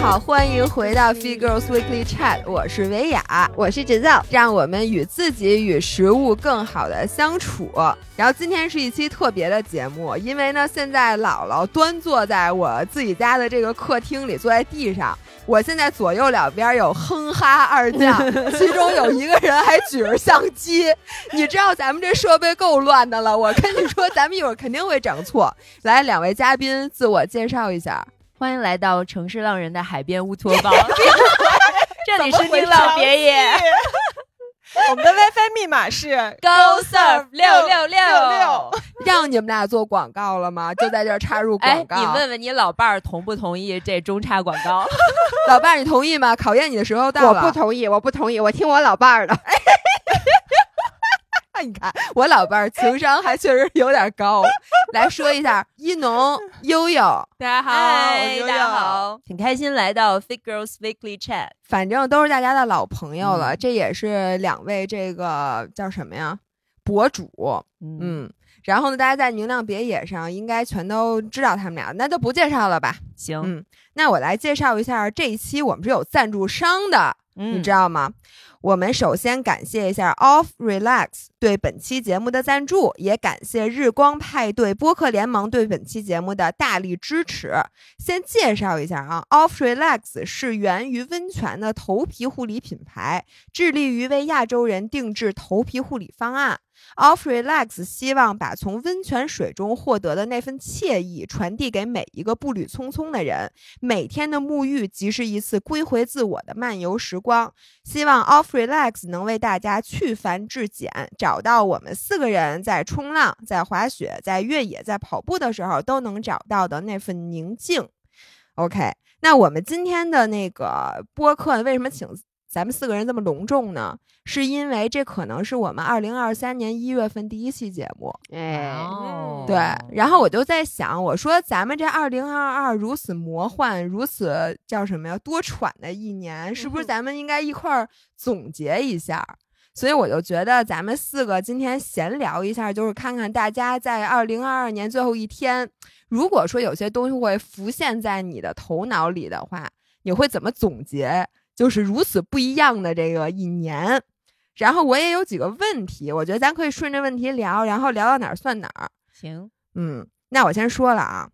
好，欢迎回到 Fee Girls Weekly Chat，我是维雅，我是芷造，让我们与自己与食物更好的相处。然后今天是一期特别的节目，因为呢，现在姥姥端坐在我自己家的这个客厅里，坐在地上。我现在左右两边有哼哈二将，其中有一个人还举着相机。你知道咱们这设备够乱的了，我跟你说，咱们一会儿肯定会整错。来，两位嘉宾自我介绍一下。欢迎来到城市浪人的海边乌托 邦，这里是宁浪别野。我们的 WiFi 密码是 Go Surf 六六六六。让你们俩做广告了吗？就在这儿插入广告。你问问你老伴儿同不同意这中插广告？老伴儿，你同意吗？考验你的时候到了。我不同意，我不同意，我听我老伴儿的。你看，我老伴儿情商还确实有点高。来说一下，一农悠悠，大家好，大家好，挺开心来到 Fit Girls Weekly Chat。反正都是大家的老朋友了，这也是两位这个叫什么呀？博主，嗯。然后呢，大家在明亮别野上应该全都知道他们俩，那就不介绍了吧？行，嗯，那我来介绍一下这一期我们是有赞助商的，你知道吗？我们首先感谢一下 Off Relax 对本期节目的赞助，也感谢日光派对播客联盟对本期节目的大力支持。先介绍一下啊，Off Relax 是源于温泉的头皮护理品牌，致力于为亚洲人定制头皮护理方案。Off Relax 希望把从温泉水中获得的那份惬意传递给每一个步履匆匆的人。每天的沐浴即是一次归回自我的漫游时光。希望 Off Relax 能为大家去繁至简，找到我们四个人在冲浪、在滑雪、在越野、在跑步的时候都能找到的那份宁静。OK，那我们今天的那个播客为什么请？咱们四个人这么隆重呢，是因为这可能是我们二零二三年一月份第一期节目。哎，对。然后我就在想，我说咱们这二零二二如此魔幻、如此叫什么呀多舛的一年，是不是咱们应该一块儿总结一下？所以我就觉得咱们四个今天闲聊一下，就是看看大家在二零二二年最后一天，如果说有些东西会浮现在你的头脑里的话，你会怎么总结？就是如此不一样的这个一年，然后我也有几个问题，我觉得咱可以顺着问题聊，然后聊到哪儿算哪儿。行，嗯，那我先说了啊，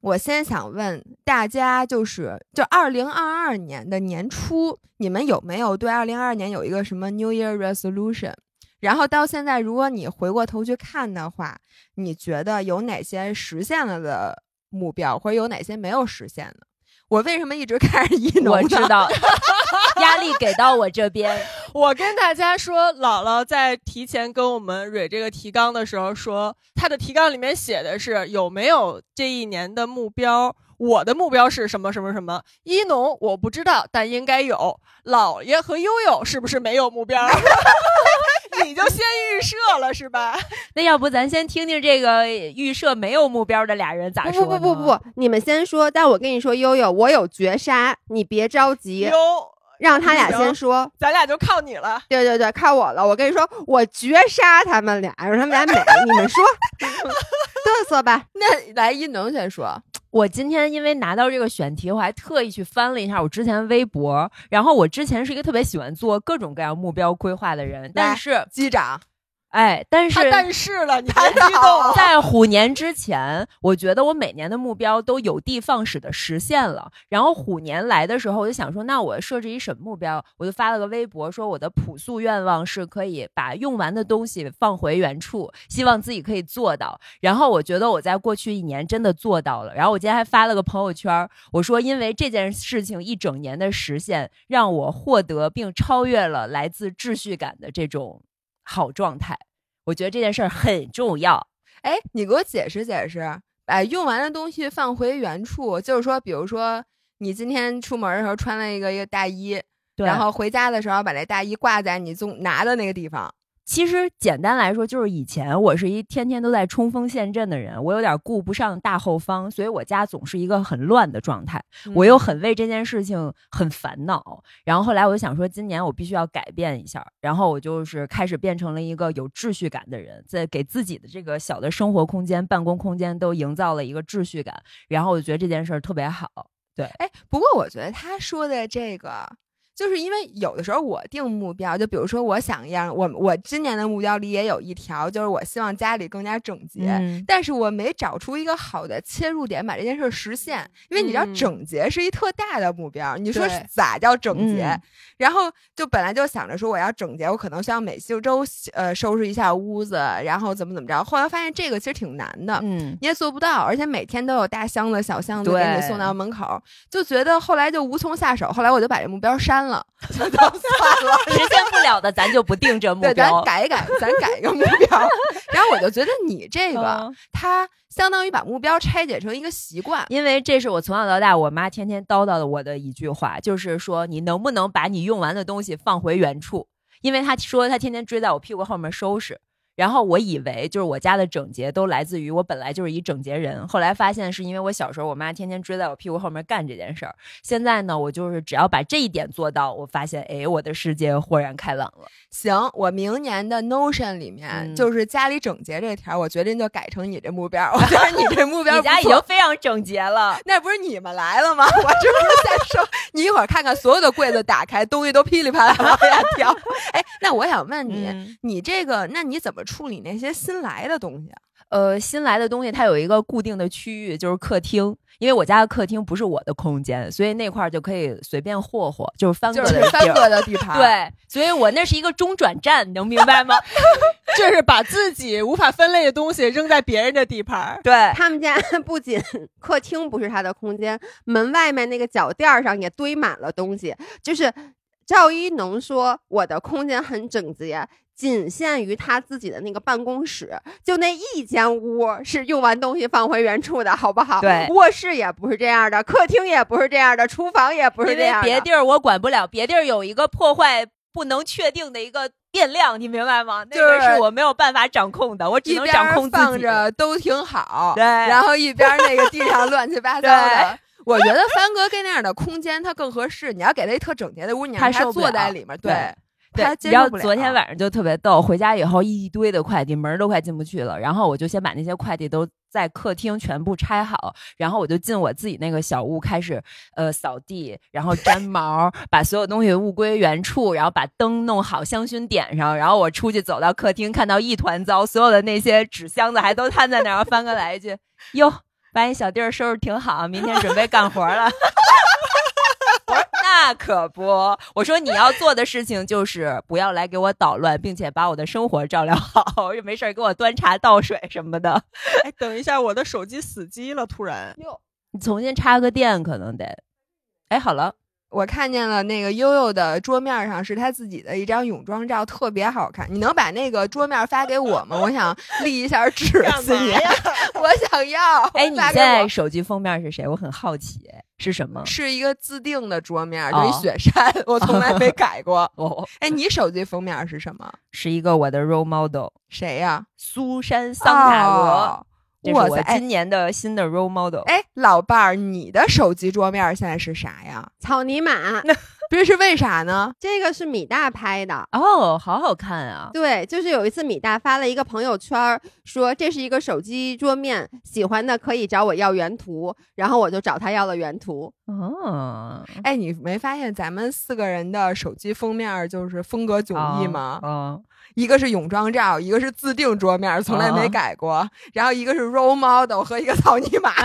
我先想问大家，就是就二零二二年的年初，你们有没有对二零二二年有一个什么 New Year Resolution？然后到现在，如果你回过头去看的话，你觉得有哪些实现了的目标，或者有哪些没有实现的？我为什么一直看着一农？我知道，压力给到我这边。我跟大家说，姥姥在提前跟我们蕊这个提纲的时候说，她的提纲里面写的是有没有这一年的目标。我的目标是什么什么什么？一农我不知道，但应该有。姥爷和悠悠是不是没有目标？你就先预设了是吧？那要不咱先听听这个预设没有目标的俩人咋说？不不不不不，你们先说。但我跟你说，悠悠，我有绝杀，你别着急，让他俩先说。咱俩就靠你了。对对对，靠我了。我跟你说，我绝杀他们俩，让他们俩美。你们说，嘚瑟吧。那来一能先说。我今天因为拿到这个选题，我还特意去翻了一下我之前微博。然后我之前是一个特别喜欢做各种各样目标规划的人，但是机长。哎，但是但是了，你别激动。在虎年之前，我觉得我每年的目标都有的放矢的实现了。然后虎年来的时候，我就想说，那我设置一什么目标？我就发了个微博，说我的朴素愿望是可以把用完的东西放回原处，希望自己可以做到。然后我觉得我在过去一年真的做到了。然后我今天还发了个朋友圈，我说因为这件事情一整年的实现，让我获得并超越了来自秩序感的这种。好状态，我觉得这件事儿很重要。哎，你给我解释解释，把用完的东西放回原处，就是说，比如说你今天出门的时候穿了一个一个大衣，然后回家的时候把那大衣挂在你总拿的那个地方。其实简单来说，就是以前我是一天天都在冲锋陷阵的人，我有点顾不上大后方，所以我家总是一个很乱的状态。我又很为这件事情很烦恼。然后后来我就想说，今年我必须要改变一下。然后我就是开始变成了一个有秩序感的人，在给自己的这个小的生活空间、办公空间都营造了一个秩序感。然后我就觉得这件事儿特别好。对，哎，不过我觉得他说的这个。就是因为有的时候我定目标，就比如说我想让我我今年的目标里也有一条，就是我希望家里更加整洁，但是我没找出一个好的切入点把这件事实现。因为你知道整洁是一特大的目标，你说咋叫整洁？然后就本来就想着说我要整洁，我可能需要每周呃收拾一下屋子，然后怎么怎么着。后来发现这个其实挺难的，嗯，你也做不到，而且每天都有大箱子小箱子给你送到门口，就觉得后来就无从下手。后来我就把这目标删了。了，算了，实现不了的咱就不定这目标，咱改一改，咱改一个目标。然后我就觉得你这个，他相当于把目标拆解成一个习惯，因为这是我从小到大我妈天天叨叨的我的一句话，就是说你能不能把你用完的东西放回原处？因为她说她天天追在我屁股后面收拾。然后我以为就是我家的整洁都来自于我本来就是一整洁人，后来发现是因为我小时候我妈天天追在我屁股后面干这件事儿。现在呢，我就是只要把这一点做到，我发现哎，我的世界豁然开朗了。行，我明年的 Notion 里面就是家里整洁这条，我决定就改成你这目标。我觉得你这目 标，你家已经非常整洁了。那不是你们来了吗？我这不是在说，你一会儿看看所有的柜子打开，东西都噼里啪啦往下掉。哎，那我想问你，你这个，那你怎么？处理那些新来的东西，呃，新来的东西它有一个固定的区域，就是客厅。因为我家的客厅不是我的空间，所以那块儿就可以随便霍霍，就是翻过的翻哥的地盘。对，所以我那是一个中转站，你能明白吗？就是把自己无法分类的东西扔在别人的地盘。对他们家 不仅客厅不是他的空间，门外面那个脚垫上也堆满了东西。就是赵一农说我的空间很整洁。仅限于他自己的那个办公室，就那一间屋是用完东西放回原处的，好不好？对，卧室也不是这样的，客厅也不是这样的，厨房也不是这样。别地儿我管不了，别地儿有一个破坏不能确定的一个变量，你明白吗？那个是我没有办法掌控的，我只能掌控自己。放着都挺好，对，然后一边那个地上乱七八糟的。我觉得帆哥跟那样的空间他更合适。你要给他一特整洁的屋，你让他坐在里面，对。对，然后昨天晚上就特别逗，回家以后一堆的快递，门都快进不去了。然后我就先把那些快递都在客厅全部拆好，然后我就进我自己那个小屋，开始呃扫地，然后粘毛，把所有东西物归原处，然后把灯弄好，香薰点上。然后我出去走到客厅，看到一团糟，所有的那些纸箱子还都摊在那儿。翻哥来一句：“哟，把你小弟儿收拾挺好，明天准备干活了。”那可不，我说你要做的事情就是不要来给我捣乱，并且把我的生活照料好，又没事给我端茶倒水什么的。哎，等一下，我的手机死机了，突然。哟，你重新插个电可能得。哎，好了。我看见了那个悠悠的桌面上是他自己的一张泳装照，特别好看。你能把那个桌面发给我吗？我想立一下纸，纪念。我想要。哎，你现在手机封面是谁？我很好奇，是什么？是一个自定的桌面，就一雪山，我从来没改过。哦，哎，你手机封面是什么？是一个我的 role model，谁呀？苏珊桑塔格。哇塞！今年的新的 role model，哎，老伴儿，你的手机桌面现在是啥呀？草泥马，这是为啥呢？这个是米大拍的哦，好好看啊！对，就是有一次米大发了一个朋友圈，说这是一个手机桌面，喜欢的可以找我要原图，然后我就找他要了原图。哦，哎，你没发现咱们四个人的手机封面就是风格迥异吗？嗯。一个是泳装照，一个是自定桌面，从来没改过。然后一个是 role model 和一个草泥马。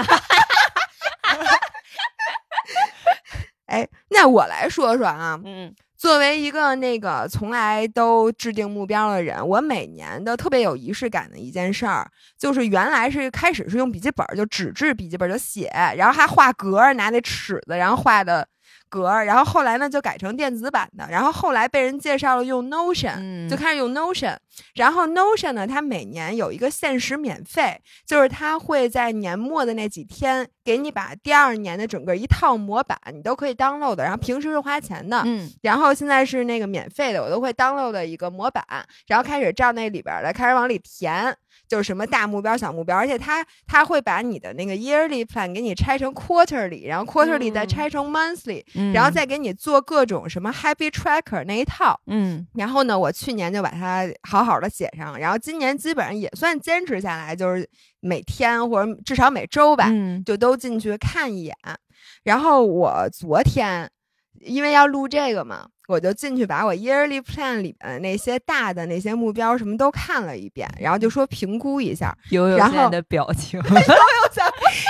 哎，那我来说说啊，嗯，作为一个那个从来都制定目标的人，我每年的特别有仪式感的一件事儿，就是原来是开始是用笔记本，就纸质笔记本就写，然后还画格，拿那尺子，然后画的。格，然后后来呢就改成电子版的，然后后来被人介绍了用 Notion，就开始用 Notion。然后 Notion 呢，它每年有一个限时免费，就是它会在年末的那几天给你把第二年的整个一套模板你都可以 download 的，然后平时是花钱的，嗯，然后现在是那个免费的，我都会 download 的一个模板，然后开始照那里边的开始往里填。就是什么大目标、小目标，而且他他会把你的那个 yearly plan 给你拆成 quarterly，然后 quarterly 再拆成 monthly，然后再给你做各种什么 happy tracker 那一套。嗯，然后呢，我去年就把它好好的写上，然后今年基本上也算坚持下来，就是每天或者至少每周吧，就都进去看一眼。然后我昨天因为要录这个嘛，我就进去把我 yearly plan 里边那些大的那些目标什么都看了一遍，然后就说评估一下。悠悠现在的表情，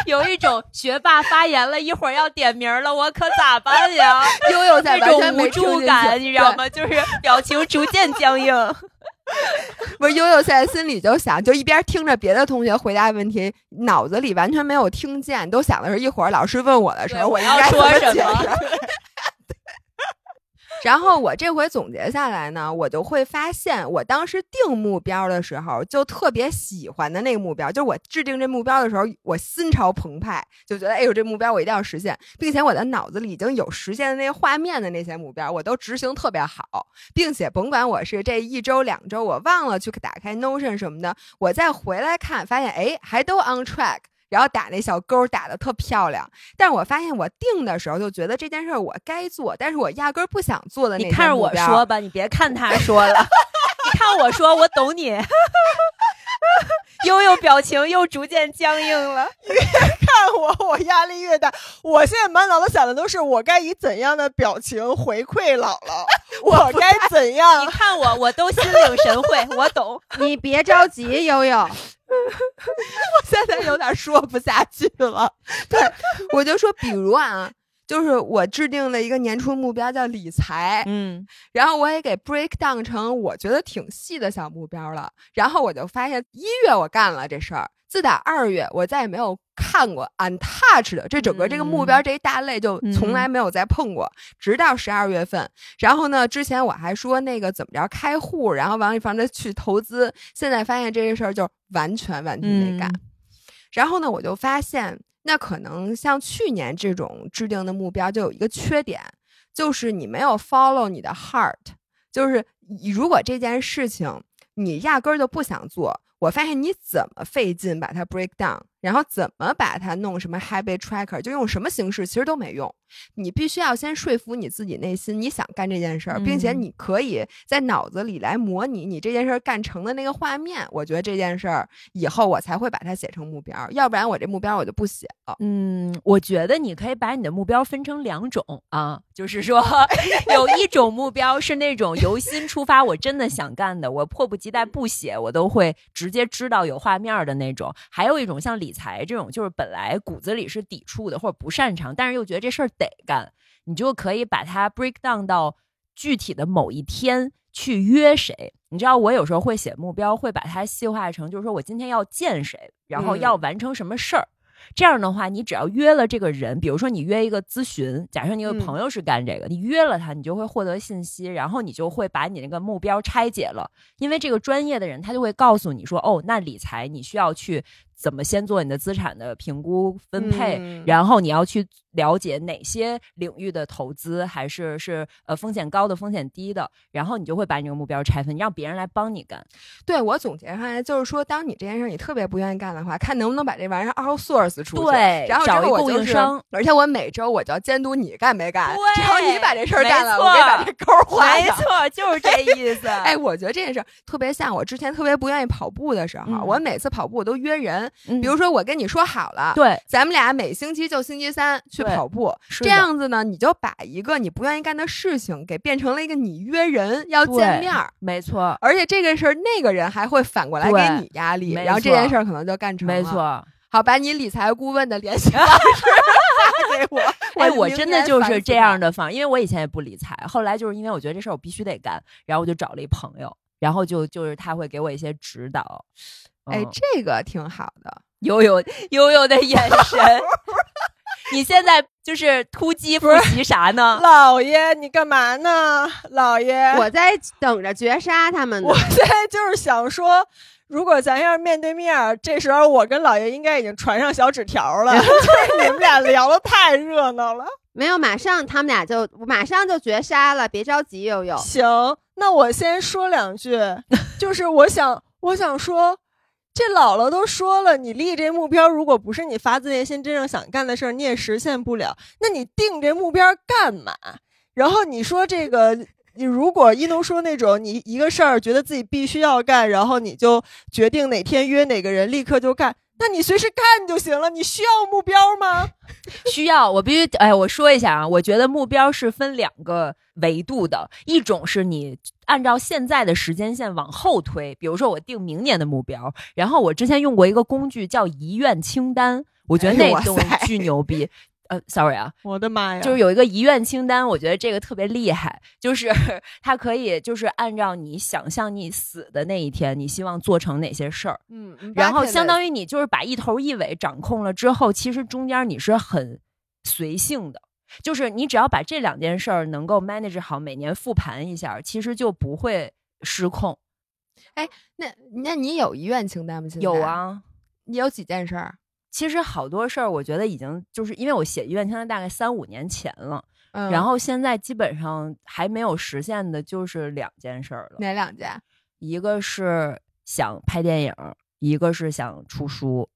有一种学霸发言了，一会儿要点名了，我可咋办呀？悠悠在那完全种无助感，你知道吗？就是表情逐渐僵硬。不是悠悠现在心里就想，就一边听着别的同学回答问题，脑子里完全没有听见，都想的是一会儿老师问我的时候，我我要该说什么。然后我这回总结下来呢，我就会发现，我当时定目标的时候，就特别喜欢的那个目标，就是我制定这目标的时候，我心潮澎湃，就觉得哎呦，这目标我一定要实现，并且我的脑子里已经有实现的那个画面的那些目标，我都执行特别好，并且甭管我是这一周两周我忘了去打开 Notion 什么的，我再回来看，发现哎还都 on track。然后打那小勾打的特漂亮，但是我发现我定的时候就觉得这件事儿我该做，但是我压根儿不想做的那你看着我说吧，你别看他说了，你看我说，我懂你。悠悠表情又逐渐僵硬了。越看我，我压力越大。我现在满脑子想的都是我该以怎样的表情回馈姥姥，我该怎样你样？看我，我都心领神会，我懂。你别着急，悠悠，我现在有点说不下去了。对，我就说，比如啊，就是我制定了一个年初目标叫理财，嗯，然后我也给 break down 成我觉得挺细的小目标了。然后我就发现，一月我干了这事儿，自打二月我再也没有看过 untouched 的这整个这个目标这一大类就从来没有再碰过，直到十二月份。然后呢，之前我还说那个怎么着开户，然后完了防着去投资，现在发现这个事儿就完全完全没干。然后呢，我就发现，那可能像去年这种制定的目标，就有一个缺点，就是你没有 follow 你的 heart，就是如果这件事情你压根儿就不想做，我发现你怎么费劲把它 break down，然后怎么把它弄什么 habit tracker，就用什么形式，其实都没用。你必须要先说服你自己内心你想干这件事儿，并且嗯你可以在脑子里来模拟你这件事儿干成的那个画面。我觉得这件事儿以后我才会把它写成目标，要不然我这目标我就不写了。嗯，我觉得你可以把你的目标分成两种啊，就是说，有一种目标是那种由心出发，我真的想干的，我迫不及待不写，我都会直接知道有画面的那种；还有一种像理财这种，就是本来骨子里是抵触的或者不擅长，但是又觉得这事儿得干，你就可以把它 break down 到具体的某一天去约谁。你知道，我有时候会写目标，会把它细化成，就是说我今天要见谁，然后嗯要完成什么事儿。这样的话，你只要约了这个人，比如说你约一个咨询，假设你有嗯朋友是干这个，你约了他，你就会获得信息，然后你就会把你那个目标拆解了，因为这个专业的人他就会告诉你说，哦，那理财你需要去怎么先做你的资产的评估分配，嗯然后你要去了解哪些领域的投资还是是呃风险高的、风险低的，然后你就会把你这个目标拆分，让别人来帮你干。对我总结下来就是说，当你这件事儿你特别不愿意干的话，看能不能把这玩意儿 outsource 出去。对然后找一供后我就是应商，而且我每周我就要监督你干没干。对只要你把这事儿干了，我给把这勾。没错，就是这意思。哎，我觉得这件事儿特别像我之前特别不愿意跑步的时候，嗯我每次跑步我都约人，嗯比如说我跟你说好了，对，咱们俩每星期就星期三去跑步，这样子呢，你就把一个你不愿意干的事情给变成了一个你约人要见面儿。没错，而且这个事儿，那个人还会反过来给你压力，然后这件事儿可能就干成了。没，错。好，把你理财顾问的联系方 式发给我。哎，我真的就是这样的。的方，因为我以前也不理财，后来就是因为我觉得这事儿我必须得干，然后我就找了一朋友，然后就就是他会给我一些指导。哎嗯，这个挺好的。悠悠悠悠的眼神，你现在就是突击复习啥呢？老爷，你干嘛呢？老爷，我在等着绝杀他们呢我。现在就是想说，如果咱要是面对面，这时候我跟老爷应该已经传上小纸条了，就是你们俩聊的太热闹了。没有，马上他们俩就马上就绝杀了，别着急，悠悠。行，那我先说两句，就是我想，我想说，这姥姥都说了，你立这目标，如果不是你发自内心真正想干的事儿，你也实现不了。那你定这目标干嘛？然后你说这个，你如果一农说那种，你一个事儿觉得自己必须要干，然后你就决定哪天约哪个人，立刻就干。那你随时干就行了，你需要目标吗？需要我必须哎，我说一下啊，我觉得目标是分两个维度的，一种是你按照现在的时间线往后推，比如说我定明年的目标，然后我之前用过一个工具叫遗愿清单，我觉得那哎呦哇东西巨牛逼。呃，sorry 啊，我的妈呀！就是有一个遗愿清单，我觉得这个特别厉害，就是 它可以就是按照你想象你死的那一天，你希望做成哪些事儿，嗯，然后相当于你就是把一头一尾掌控了之后，其实中间你是很随性的，就是你只要把这两件事儿能够 manage 好，每年复盘一下，其实就不会失控。哎那那你有遗愿清单吗？现在有，啊，你有几件事儿？其实好多事儿，我觉得已经就是因为我写遗愿清单大概三五年前了，嗯然后现在基本上还没有实现的就是两件事儿了，哪两件？一个是想拍电影，一个是想出书，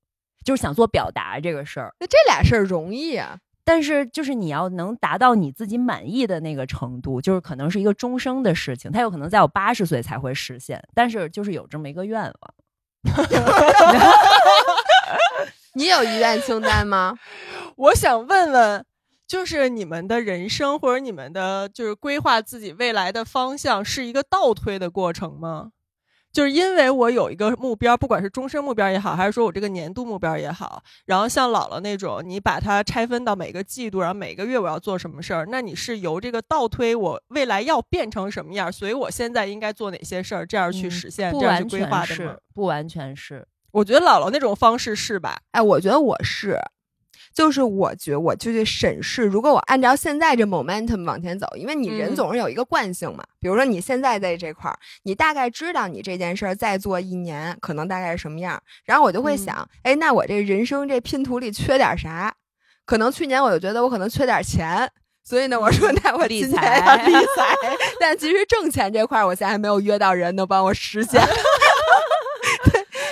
就是想做表达这个事儿。那这俩事儿容易啊。但是就是你要能达到你自己满意的那个程度，就是可能是一个终生的事情，它有可能在我八十岁才会实现，但是就是有这么一个愿望。你有遗愿清单吗？我想问问，就是你们的人生或者你们的就是规划自己未来的方向是一个倒推的过程吗？就是因为我有一个目标，不管是终身目标也好，还是说我这个年度目标也好，然后像姥姥那种，你把它拆分到每个季度，然后每个月我要做什么事儿，那你是由这个倒推我未来要变成什么样，所以我现在应该做哪些事儿，这样去嗯实现，这样去规划的吗？，不完全是。我觉得姥姥那种方式是吧？哎，我觉得我是，就是我觉我就去审视，如果我按照现在这 momentum 往前走，因为你人嗯总是有一个惯性嘛。比如说你现在在这块儿，你大概知道你这件事儿再做一年可能大概是什么样，然后我就会嗯想，哎，那我这人生这拼图里缺点啥？可能去年我就觉得我可能缺点钱。所以呢，我说那我理财理财，但其实挣钱这块儿，我现在还没有约到人能帮我实现。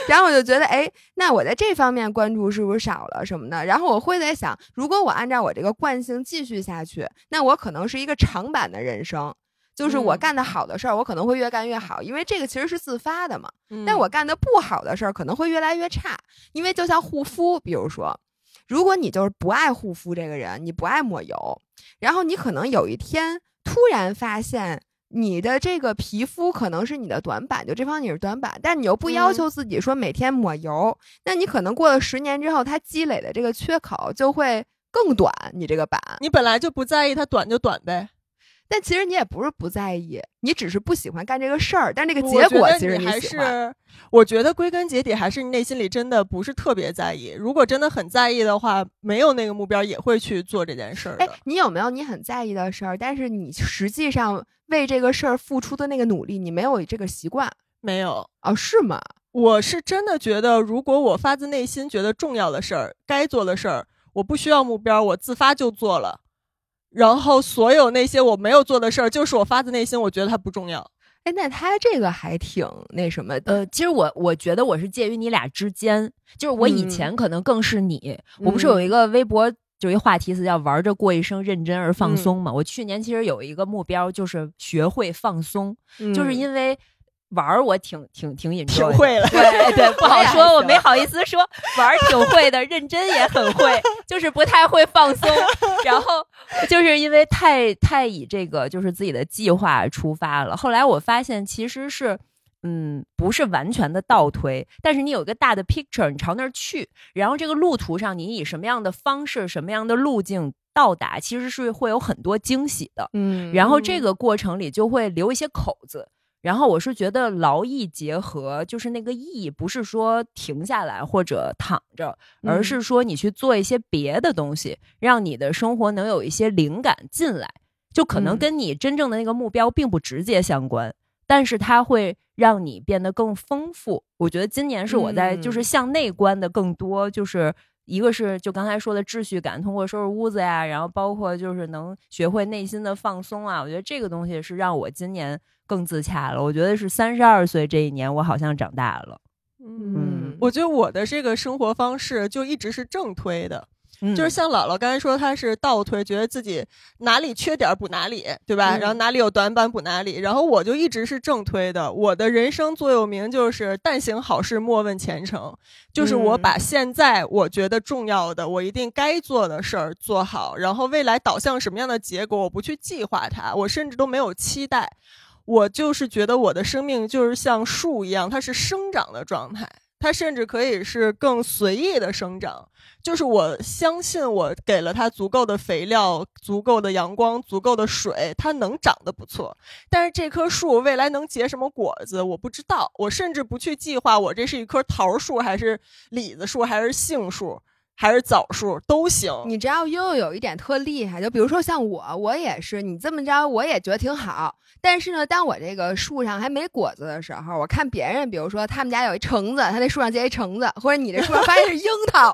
对，然后我就觉得，哎，那我在这方面关注是不是少了什么的？然后我会在想，如果我按照我这个惯性继续下去，那我可能是一个长板的人生。就是我嗯干的好的事儿，我可能会越干越好，因为这个其实是自发的嘛。嗯但我干的不好的事儿可能会越来越差，因为就像护肤，比如说，如果你就是不爱护肤这个人，你不爱抹油，然后你可能有一天突然发现你的这个皮肤可能是你的短板，就这方面你是短板，但你又不要嗯求自己说每天抹油，那你可能过了十年之后，它积累的这个缺口就会更短，你这个板。你本来就不在意它短就短呗。但其实你也不是不在意，你只是不喜欢干这个事儿，但这个结果其实你还。是，我觉得归根结底还是你内心里真的不是特别在意。如果真的很在意的话，没有那个目标也会去做这件事儿哎的。，你有没有你很在意的事儿，但是你实际上为这个事儿付出的那个努力，你没有这个习惯没有，哦？是吗？我是真的觉得，如果我发自内心觉得重要的事儿、该做的事儿，我不需要目标，我自发就做了。然后所有那些我没有做的事儿，就是我发自内心我觉得它不重要。哎，那他这个还挺那什么的。呃，其实我我觉得我是介于你俩之间，就是我以嗯前可能更是你，我不是有一嗯个微博。就一话题词叫“玩着过一生，认真而放嗯松”嘛。我去年其实有一个目标，就是学会放松，就是嗯因为玩儿我挺挺挺的挺会了对对，不好说，我没好意思说，玩儿挺会的，认真也很会，就是不太会放松。然后就是因为太太以这个就是自己的计划出发了，后来我发现其实是。嗯，不是完全的倒推，但是你有一个大的 picture，你朝那儿去，然后这个路途上你以什么样的方式、什么样的路径到达，其实是会有很多惊喜的。嗯，然后这个过程里就会留一些口子。然后我是觉得劳逸结合，就是那个逸，不是说停下来或者躺着，而嗯是说你去做一些别的东西，让你的生活能有一些灵感进来。就可能嗯跟你真正的那个目标并不直接相关，但是它会让你变得更丰富。我觉得今年是我在就是嗯向内观的更多，就是一个是就刚才说的秩序感，通过收拾屋子呀，然后包括就是能学会内心的放松啊，我觉得这个东西是让我今年更自洽了。我觉得是三十二岁这一年，我好像长大了。嗯，嗯，我觉得我的这个生活方式就一直是正推的。嗯就是像姥姥刚才说，她是倒推，觉得自己哪里缺点儿补哪里，对吧？嗯然后哪里有短板补哪里。然后我就一直是正推的，我的人生座右铭就是“但行好事，莫问前程”，就是我嗯把现在我觉得重要的，我一定该做的事儿做好，然后未来导向什么样的结果，我不去计划它，我甚至都没有期待。我就是觉得我的生命就是像树一样，它是生长的状态，它甚至可以是更随意的生长。就是我相信我给了它足够的肥料、足够的阳光、足够的水，它能长得不错。但是这棵树未来能结什么果子，我不知道。我甚至不去计划我这是一棵桃树，还是李子树，还是杏树，还是枣树都行。你只要又有一点特厉害，就比如说像我，我也是，你这么着我也觉得挺好。但是呢，当我这个树上还没果子的时候，我看别人，比如说他们家有一橙子，他那树上结一橙子，或者你这树上发现是樱桃，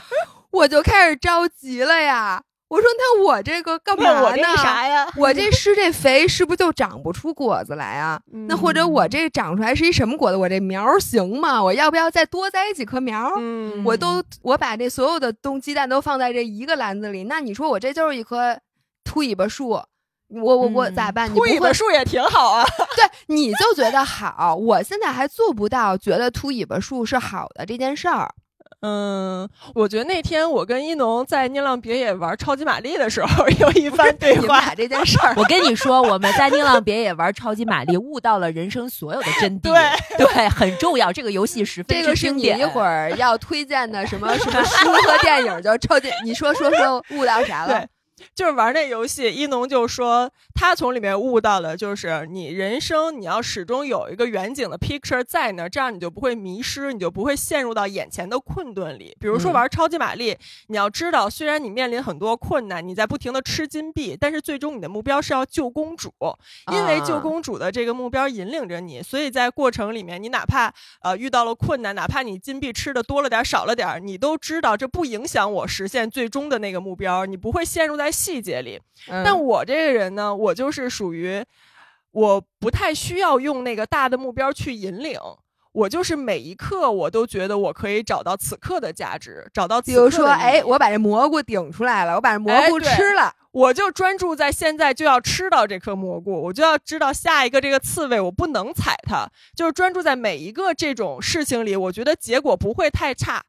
我就开始着急了呀。我说那我这个干嘛呢？我这啥呀？我这施这肥是不是就长不出果子来啊？那或者我这长出来是一什么果子？我这苗行吗？我要不要再多栽几棵苗？嗯，我都我把这所有的东鸡蛋都放在这一个篮子里，那你说我这就是一棵秃尾巴树，我我我嗯咋办？你秃尾巴树也挺好啊。对，你就觉得好，我现在还做不到觉得秃尾巴树是好的这件事儿。嗯，我觉得那天我跟一农在宁浪别野玩超级玛丽的时候，有一番对话。你们俩这件事儿，我跟你说，我们在宁浪别野玩超级玛丽，悟到了人生所有的真谛。对对，很重要。这个游戏十分这个是。你一会儿要推荐的什么什么书和电影，就超级。你说说说悟到啥了对？就是玩那游戏，一农就说他从里面悟到了，就是你人生你要始终有一个远景的 picture 在那儿，这样你就不会迷失，你就不会陷入到眼前的困顿里。比如说嗯玩超级玛丽，你要知道，虽然你面临很多困难，你在不停的吃金币，但是最终你的目标是要救公主，因为救啊公主的这个目标引领着你，所以在过程里面，你哪怕呃遇到了困难，哪怕你金币吃的多了点儿少了点儿，你都知道这不影响我实现最终的那个目标，你不会陷入在细节里。嗯但我这个人呢，我就是属于我不太需要用那个大的目标去引领。我就是每一刻，我都觉得我可以找到此刻的价值，找到此刻比如说，哎，我把这蘑菇顶出来了，我把这蘑菇吃了，我就专注在现在就要吃到这颗蘑菇，我就要知道下一个这个刺猬我不能踩它，就是专注在每一个这种事情里，我觉得结果不会太差。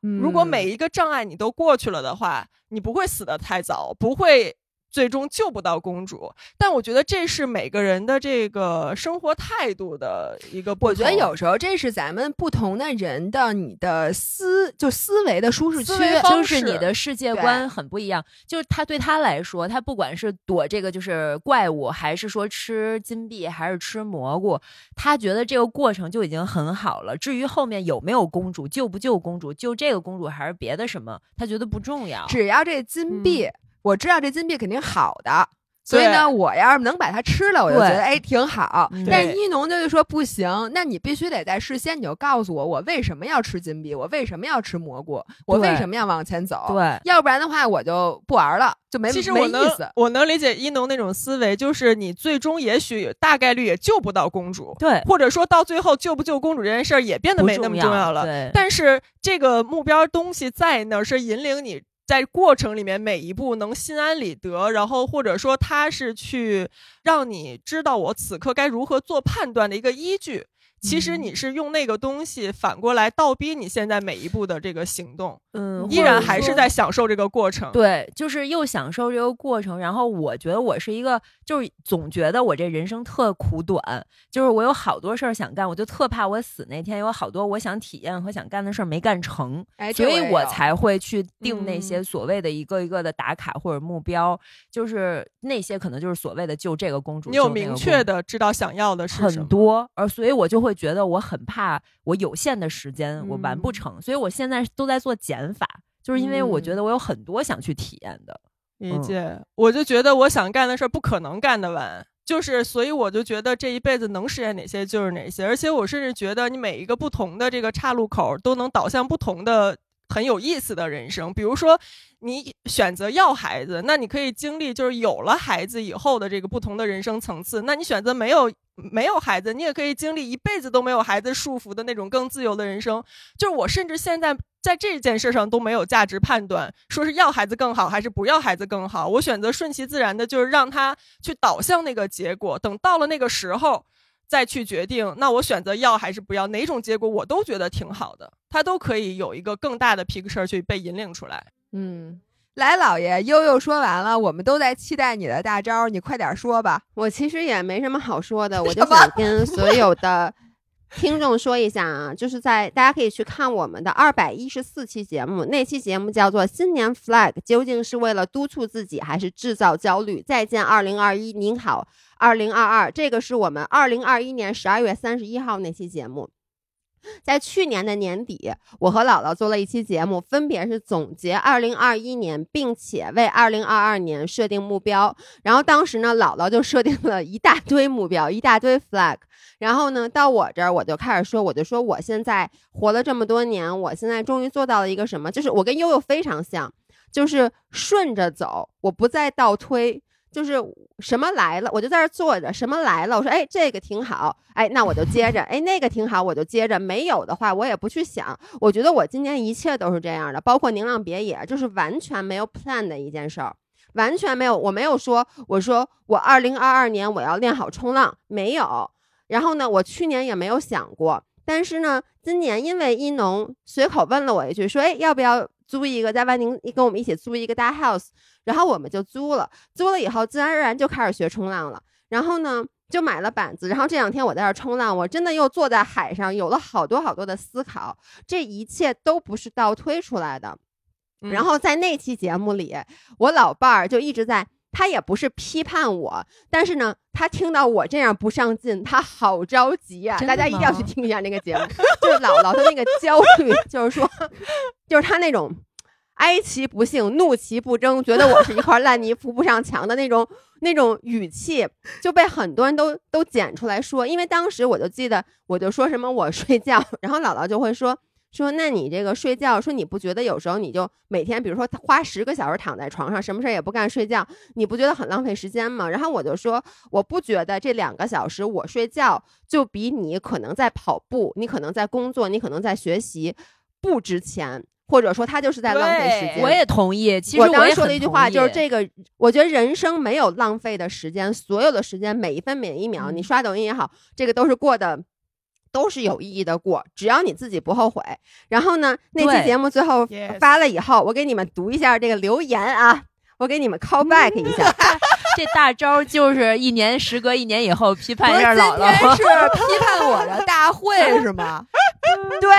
如果嗯。每一个障碍你都过去了的话，你不会死得太早，不会最终救不到公主。但我觉得这是每个人的这个生活态度的一个不同。我觉得有时候这是咱们不同的人的你的思就思维的舒适区就是你的世界观很不一样，就是他对他来说，他不管是躲这个就是怪物，还是说吃金币，还是吃蘑菇，他觉得这个过程就已经很好了。至于后面有没有公主，救不救公主，救这个公主还是别的什么，他觉得不重要。只要这金币，我知道这金币肯定好的。所以呢，我要是能把它吃了，我就觉得哎挺好嗯。但是一农就是说不行，那你必须得在事先你就告诉我，我为什么要吃金币，我为什么要吃蘑菇，我为什么要往前走。对，要不然的话我就不玩了，就没其实我能思。我能理解一农那种思维，就是你最终也许大概率也救不到公主，对或者说到最后救不救公主这件事儿也变得没那么重要了。对，但是这个目标东西在那儿，是引领你在过程里面每一步能心安理得，然后或者说他是去让你知道我此刻该如何做判断的一个依据。其实嗯你是用那个东西反过来倒逼你现在每一步的这个行动，嗯，依然还是在享受这个过程。对，就是又享受这个过程，然后我觉得我是一个，就是总觉得我这人生特苦短，就是我有好多事儿想干，我就特怕我死那天有好多我想体验和想干的事儿没干成，哎，所以我才会去定那些嗯所谓的一个一个的打卡或者目标，就是那些可能就是所谓的就这个公主，你有明确的知道想要的是什很么。多，而所以我就会觉得我很怕我有限的时间我完不嗯。成，所以我现在都在做减法，就是因为我觉嗯。得我有很多想去体验的。嗯。理解，我就觉得我想干的事儿不可能干得完，就是所以我就觉得这一辈子能实现哪些就是哪些，而且我甚至觉得你每一个不同的这个岔路口都能导向不同的很有意思的人生。比如说，你选择要孩子，那你可以经历就是有了孩子以后的这个不同的人生层次；那你选择没有没有孩子，你也可以经历一辈子都没有孩子束缚的那种更自由的人生。就是我甚至现在在这件事上都没有价值判断，说是要孩子更好还是不要孩子更好。我选择顺其自然的，就是让他去导向那个结果。等到了那个时候。再去决定，那我选择要还是不要，哪种结果我都觉得挺好的，它都可以有一个更大的 picture 去被引领出来。嗯，来，老爷悠悠说完了，我们都在期待你的大招，你快点说吧。我其实也没什么好说的，我就想跟所有的听众说一下啊，就是在大家可以去看我们的二百一十四期节目，那期节目叫做“新年 flag”，究竟是为了督促自己，还是制造焦虑？再见，二零二一，您好。二零二二，这个是我们二零二一年十二月三十一号那期节目，在去年的年底，我和姥姥做了一期节目，分别是总结二零二一年，并且为二零二二年设定目标。然后当时呢，姥姥就设定了一大堆目标，一大堆 flag。然后呢，到我这儿我就开始说，我就说我现在活了这么多年，我现在终于做到了一个什么？就是我跟悠悠非常像，就是顺着走，我不再倒推。就是什么来了，我就在这坐着。什么来了，我说哎，这个挺好，哎，那我就接着。哎，那个挺好，我就接着。没有的话，我也不去想。我觉得我今年一切都是这样的，包括宁浪别野，就是完全没有 plan 的一件事儿，完全没有。我没有说，我说我二零二二年我要练好冲浪，没有。然后呢，我去年也没有想过。但是呢，今年因为一农随口问了我一句，说哎，要不要？租一个在万宁，跟我们一起租一个大 house，然后我们就租了。租了以后，自然而然就开始学冲浪了。然后呢，就买了板子。然后这两天我在这冲浪，我真的又坐在海上，有了好多好多的思考。这一切都不是倒推出来的。然后在那期节目里，我老伴儿就一直在。他也不是批判我，但是呢，他听到我这样不上进，他好着急啊！大家一定要去听一下那个节目，就是姥姥的那个焦虑，就是说，就是他那种哀其不幸，怒其不争，觉得我是一块烂泥扶不上墙的那种那种语气，就被很多人都都剪出来说。因为当时我就记得，我就说什么我睡觉，然后姥姥就会说。说，那你这个睡觉，说你不觉得有时候你就每天，比如说花十个小时躺在床上，什么事儿也不干睡觉，你不觉得很浪费时间吗？然后我就说，我不觉得这两个小时我睡觉就比你可能在跑步，你可能在工作，你可能在学习不值钱，或者说他就是在浪费时间。我也同意。其实我刚说的一句话就是这个，我觉得人生没有浪费的时间，所有的时间每一分每一秒，你刷抖音也好，这个都是过的。都是有意义的过，只要你自己不后悔。然后呢，那期节目最后发了以后，我给你们读一下这个留言啊，我给你们 call back 一下。这大招就是一年，时隔一年以后批判一下姥姥。是 批判我的大会是吗？对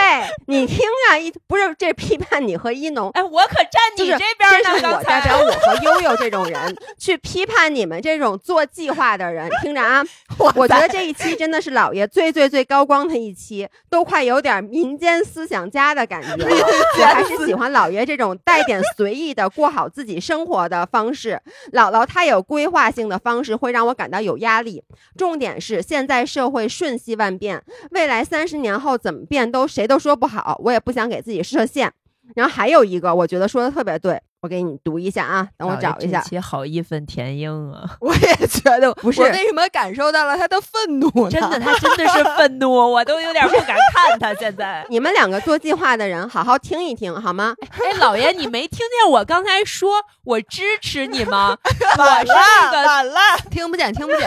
你听啊，一不是这批判你和一农，哎，我可站你这边呢。这是我代表我和悠悠这种人去批判你们这种做计划的人。听着啊，我觉得这一期真的是老爷最最最高光的一期，都快有点民间思想家的感觉了。我还是喜欢老爷这种带点随意的过好自己生活的方式。姥姥她有规划性的方式，会让我感到有压力。重点是现在社会瞬息万变，未来三十年后怎么变？都谁都说不好，我也不想给自己设限。然后还有一个，我觉得说的特别对，我给你读一下啊，等我找一下。其好义愤填膺啊！我也觉得不是，我为什么感受到了他的愤怒？真的，他真的是愤怒，我都有点不敢 看他。现在你们两个做计划的人，好好听一听好吗？哎，老爷，你没听见我刚才说我支持你吗？我是那个，晚了，听不见，听不见。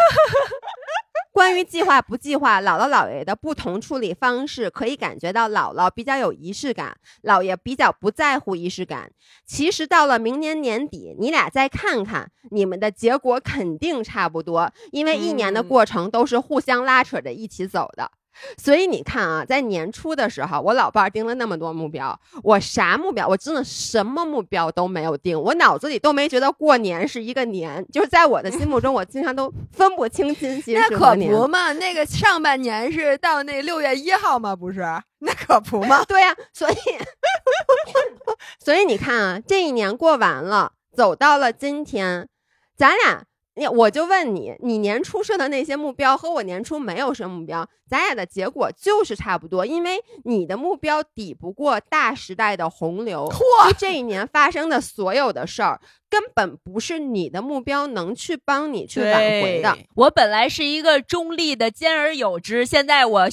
关于计划不计划，姥姥姥爷的不同处理方式，可以感觉到姥姥比较有仪式感，姥爷比较不在乎仪式感。其实到了明年年底，你俩再看看，你们的结果肯定差不多，因为一年的过程都是互相拉扯着一起走的。所以你看啊，在年初的时候，我老伴儿定了那么多目标，我啥目标？我真的什么目标都没有定，我脑子里都没觉得过年是一个年，就是在我的心目中，我经常都分不清今 夕那可不嘛，那个上半年是到那六月一号吗？不是，那可不嘛。对呀，所以，所以你看啊，这一年过完了，走到了今天，咱俩你我就问你，你年初设的那些目标和我年初没有设目标，咱俩的结果就是差不多，因为你的目标抵不过大时代的洪流，就这一年发生的所有的事儿，根本不是你的目标能去帮你去挽回的。我本来是一个中立的兼而有之，现在我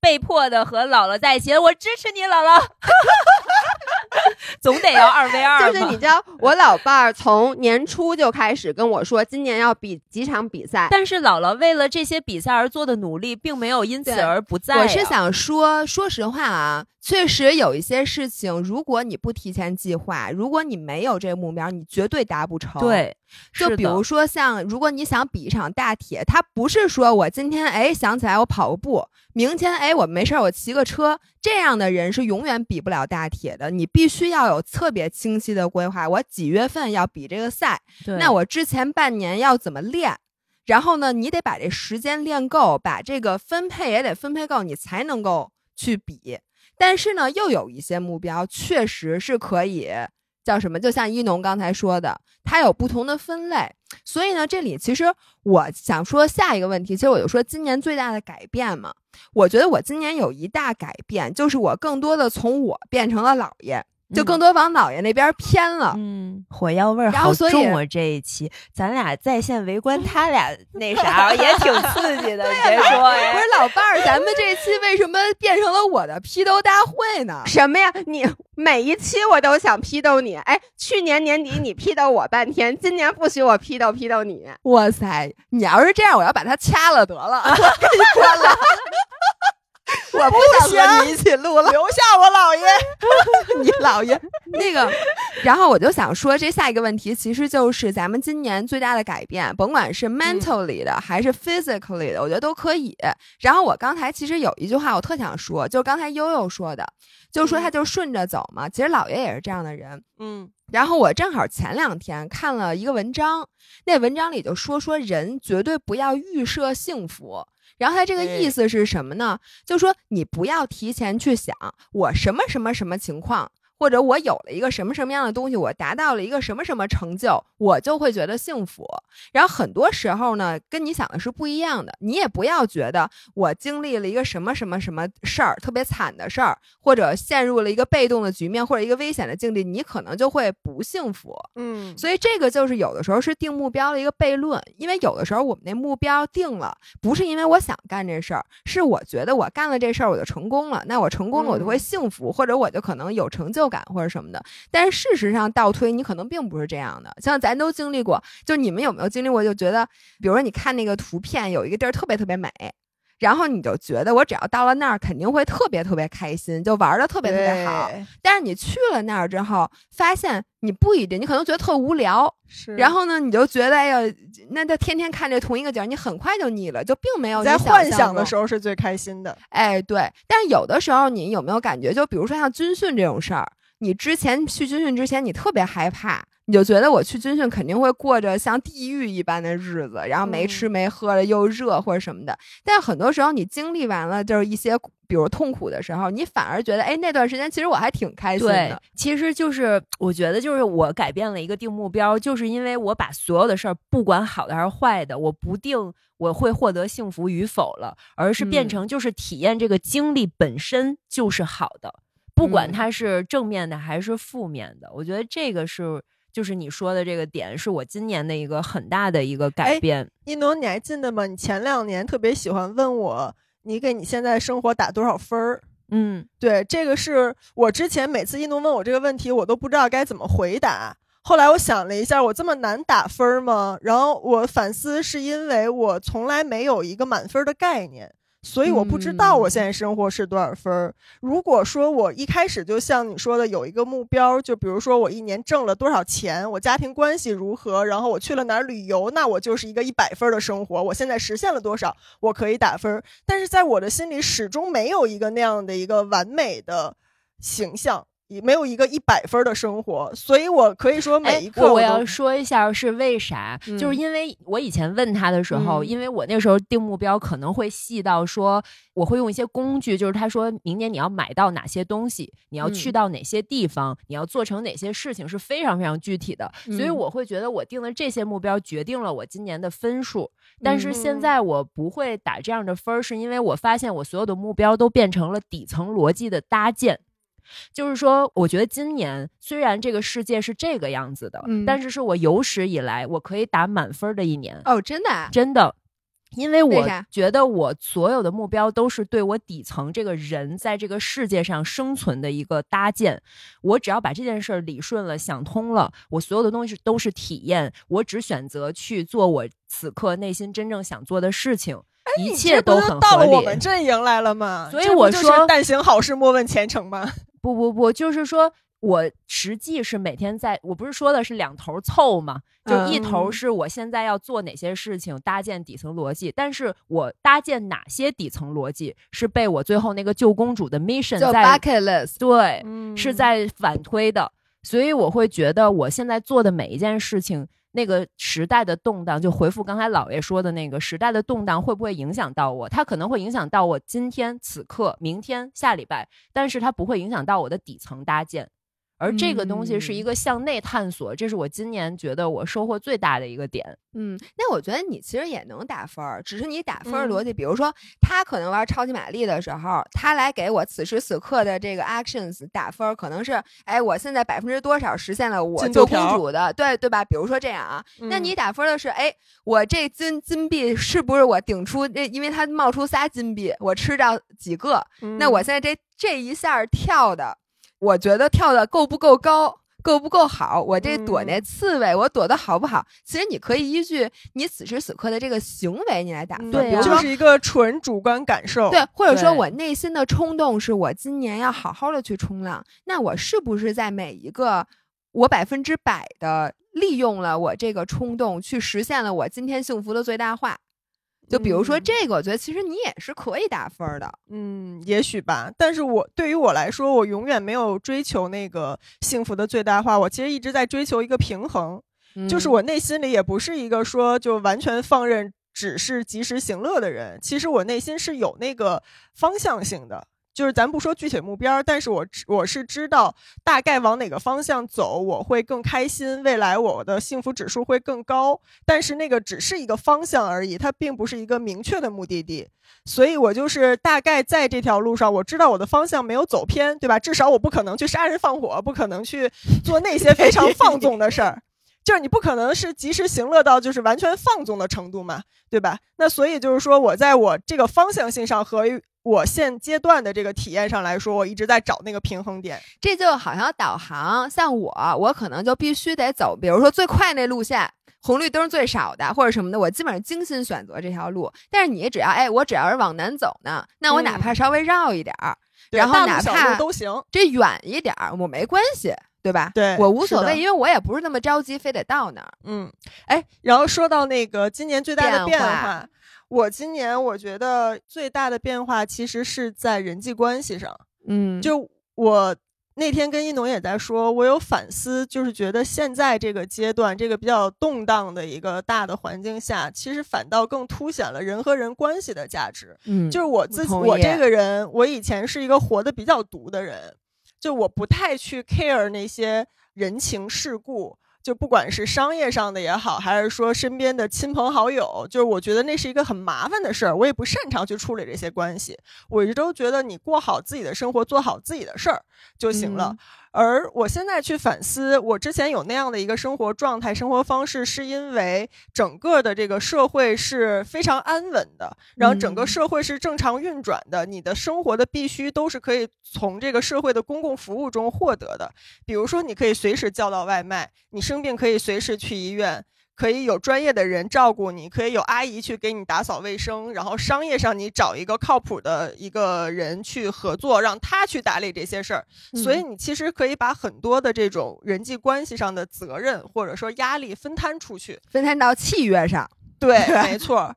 被迫的和姥姥在一起，我支持你，姥姥。总得要二 v 二 就是你知道，我老伴儿从年初就开始跟我说，今年要比几场比赛。但是姥姥为了这些比赛而做的努力，并没有因此而不在、啊。我是想说，说实话啊，确实有一些事情，如果你不提前计划，如果你没有这个目标，你绝对达不成。。对，就比如说，像如果你想比一场大铁，它不是说我今天哎想起来我跑个步，明天哎我没事儿我骑个车，这样的人是永远比不了大铁的。你必须要有特别清晰的规划，我几月份要比这个赛，那我之前半年要怎么练？然后呢，你得把这时间练够，把这个分配也得分配够，你才能够去比。但是呢，又有一些目标确实是可以叫什么？就像一农刚才说的，它有不同的分类。所以呢，这里其实我想说下一个问题，其实我就说今年最大的改变嘛，我觉得我今年有一大改变，就是我更多的从我变成了姥爷，就更多往姥爷那边偏了。嗯，火药味儿然后所以好重啊！这一期咱俩在线围观 他俩那啥也挺刺激的，你别说不哎是。老伴儿，咱们这期为什么变成了我的批斗大会呢？什么呀？你每一期我都想批斗你。哎，去年年底你批斗我半天，今年不许我批斗批斗你。哇塞！你要是这样，我要把他掐了得了，我给你关了。我不想和你一起录了，留下我姥爷。你姥爷 那个。然后我就想说，这下一个问题其实就是咱们今年最大的改变，甭管是 mentally 的、还是 physically 的，我觉得都可以。然后我刚才其实有一句话我特想说，就是刚才悠悠说的，就说他就顺着走嘛。其实姥爷也是这样的人。嗯，然后我正好前两天看了一个文章，那文章里就说说人绝对不要预设幸福。然后他这个意思是什么呢？就说你不要提前去想我什么什么什么情况，或者我有了一个什么什么样的东西，我达到了一个什么什么成就，我就会觉得幸福。然后很多时候呢，跟你想的是不一样的。你也不要觉得我经历了一个什么什么什么事儿，特别惨的事儿，或者陷入了一个被动的局面，或者一个危险的境地，你可能就会不幸福。嗯，所以这个就是有的时候是定目标的一个悖论，因为有的时候我们那目标定了，不是因为我想干这事儿，是我觉得我干了这事儿我就成功了，那我成功了我就会幸福，或者我就可能有成就感或者什么的。但是事实上倒推，你可能并不是这样的。像咱都经历过，就你们有没有经历过？就觉得，比如说你看那个图片，有一个地儿特别特别美。然后你就觉得我只要到了那儿肯定会特别特别开心，就玩的特别特别好。但是你去了那儿之后，发现你不一定，你可能觉得特无聊。是。然后呢，你就觉得哎呀，那他天天看这同一个景儿，你很快就腻了，就并没有在幻想的时候是最开心的。哎，对。但是有的时候，你有没有感觉，就比如说像军训这种事儿，你之前去军训之前，你特别害怕，你就觉得我去军训肯定会过着像地狱一般的日子，然后没嗯吃没喝的，又热或者什么的。但很多时候，你经历完了就是一些比如痛苦的时候，你反而觉得，哎，那段时间其实我还挺开心对的。，其实就是我觉得，就是我改变了一个定目标，就是因为我把所有的事儿，不管好的还是坏的，我不定我会获得幸福与否了，而是变嗯成就是体验这个经历本身就是好的，不管嗯它是正面的还是负面的。我觉得这个是。就是你说的这个点，是我今年的一个很大的一个改哎变。一农，你还记得吗？你前两年特别喜欢问我，你给你现在生活打多少分儿？嗯，对，这个是我之前每次一农问我这个问题，我都不知道该怎么回答。后来我想了一下，我这么难打分儿吗？然后我反思，是因为我从来没有一个满分的概念，所以我不知道我现在生活是多少分儿。如果说我一开始就像你说的有一个目标，就比如说我一年挣了多少钱，我家庭关系如何，然后我去了哪儿旅游，那我就是一个一百分儿的生活。我现在实现了多少，我可以打分儿。但是在我的心里，始终没有一个那样的一个完美的形象。没有一个一百分的生活，所以我可以说每一刻哎我要说一下是为啥，嗯就是因为我以前问他的时候，嗯因为我那时候定目标可能会细到说，我会用一些工具，就是他说明年你要买到哪些东西，你要去嗯到哪些地方，你要做成哪些事情，是非常非常具体的。所以嗯我会觉得我定的这些目标决定了我今年的分数。但是现嗯在我不会打这样的分儿，是因为我发现我所有的目标都变成了底层逻辑的搭建。就是说，我觉得今年虽然这个世界是这个样子的，嗯但是是我有史以来我可以打满分儿的一年，哦，真的啊，真的。因为我觉得我所有的目标都是对我底层这个人在这个世界上生存的一个搭建。我只要把这件事儿理顺了、想通了，我所有的东西都是体验。我只选择去做我此刻内心真正想做的事情，一你切都。到了我们阵营来了吗？所以我说但行好事，莫问前程吗？不不不，就是说我实际是每天在，我不是说的是两头凑嘛，就一头嗯是我现在要做哪些事情，搭建底层逻辑，但是我搭建哪些底层逻辑是被我最后那个救公主的 mission 在 bucket list。对嗯是在反推的，所以我会觉得我现在做的每一件事情。那个时代的动荡，就回复刚才老爷说的那个时代的动荡会不会影响到我？它可能会影响到我今天此刻、明天、下礼拜，但是它不会影响到我的底层搭建。而这个东西是一嗯个向内探索，这是我今年觉得我收获最大的一个点。嗯，那我觉得你其实也能打分儿，只是你打分逻辑，比如说他可能玩超级玛丽的时候，他来给我此时此刻的这个 actions 打分儿，可能是哎，我现在百分之多少实现了我做公主的，对对吧？比如说这样啊，那嗯你打分儿的是哎，我这金金币是不是我顶出那，因为它冒出仨金币，我吃到几个？那我嗯现在这这一下跳的，我觉得跳的够不够高，够不够好？我这躲那嗯刺猬，我躲的好不好？其实你可以依据你此时此刻的这个行为，你来打分。嗯对就是一个纯主观感受。对，或者说我内心的冲动是我今年要好好的去冲浪，那我是不是在每一个我百分之百的利用了我这个冲动，去实现了我今天幸福的最大化？就比如说嗯这个，我觉得其实你也是可以打分儿的。嗯，也许吧，但是我对于我来说，我永远没有追求那个幸福的最大化，我其实一直在追求一个平衡，就是嗯我内心里也不是一个说就完全放任只是及时行乐的人，其实我内心是有那个方向性的。就是咱不说具体目标，但是我知我是知道大概往哪个方向走，我会更开心，未来我的幸福指数会更高。但是那个只是一个方向而已，它并不是一个明确的目的地。所以我就是大概在这条路上，我知道我的方向没有走偏，对吧？至少我不可能去杀人放火，不可能去做那些非常放纵的事儿。就是你不可能是及时行乐到就是完全放纵的程度嘛，对吧？那所以就是说，我在我这个方向性上和我现阶段的这个体验上来说，我一直在找那个平衡点。这就好像导航，像我，我可能就必须得走，比如说最快那路线，红绿灯最少的或者什么的，我基本上精心选择这条路。但是你只要哎，我只要是往南走呢，那我哪嗯怕稍微绕一点儿，对然后哪怕路都行。这远一点儿，我没关系，对吧？对我无所谓，因为我也不是那么着急，非得到那儿。嗯，哎，然后说到那个今年最大的变变化化，我今年我觉得最大的变化其实是在人际关系上。嗯就我那天跟一农也在说，我有反思，就是觉得现在这个阶段，这个比较动荡的一个大的环境下，其实反倒更凸显了人和人关系的价值。嗯就是我自己，我这个人，我以前是一个活得比较独的人，就我不太去 care 那些人情世故。就不管是商业上的也好，还是说身边的亲朋好友，就是我觉得那是一个很麻烦的事儿，我也不擅长去处理这些关系。我一直都觉得你过好自己的生活，做好自己的事儿就行了。嗯而我现在去反思，我之前有那样的一个生活状态、生活方式，是因为整个的这个社会是非常安稳的，然后整个嗯社会是正常运转的，你的生活的必须都是可以从这个社会的公共服务中获得的。比如说，你可以随时叫到外卖，你生病可以随时去医院。可以有专业的人照顾你，可以有阿姨去给你打扫卫生，然后商业上你找一个靠谱的一个人去合作，让他去打理这些事儿。所以你其实可以把很多的这种人际关系上的责任或者说压力分摊出去。分摊到契约上。对，没错儿。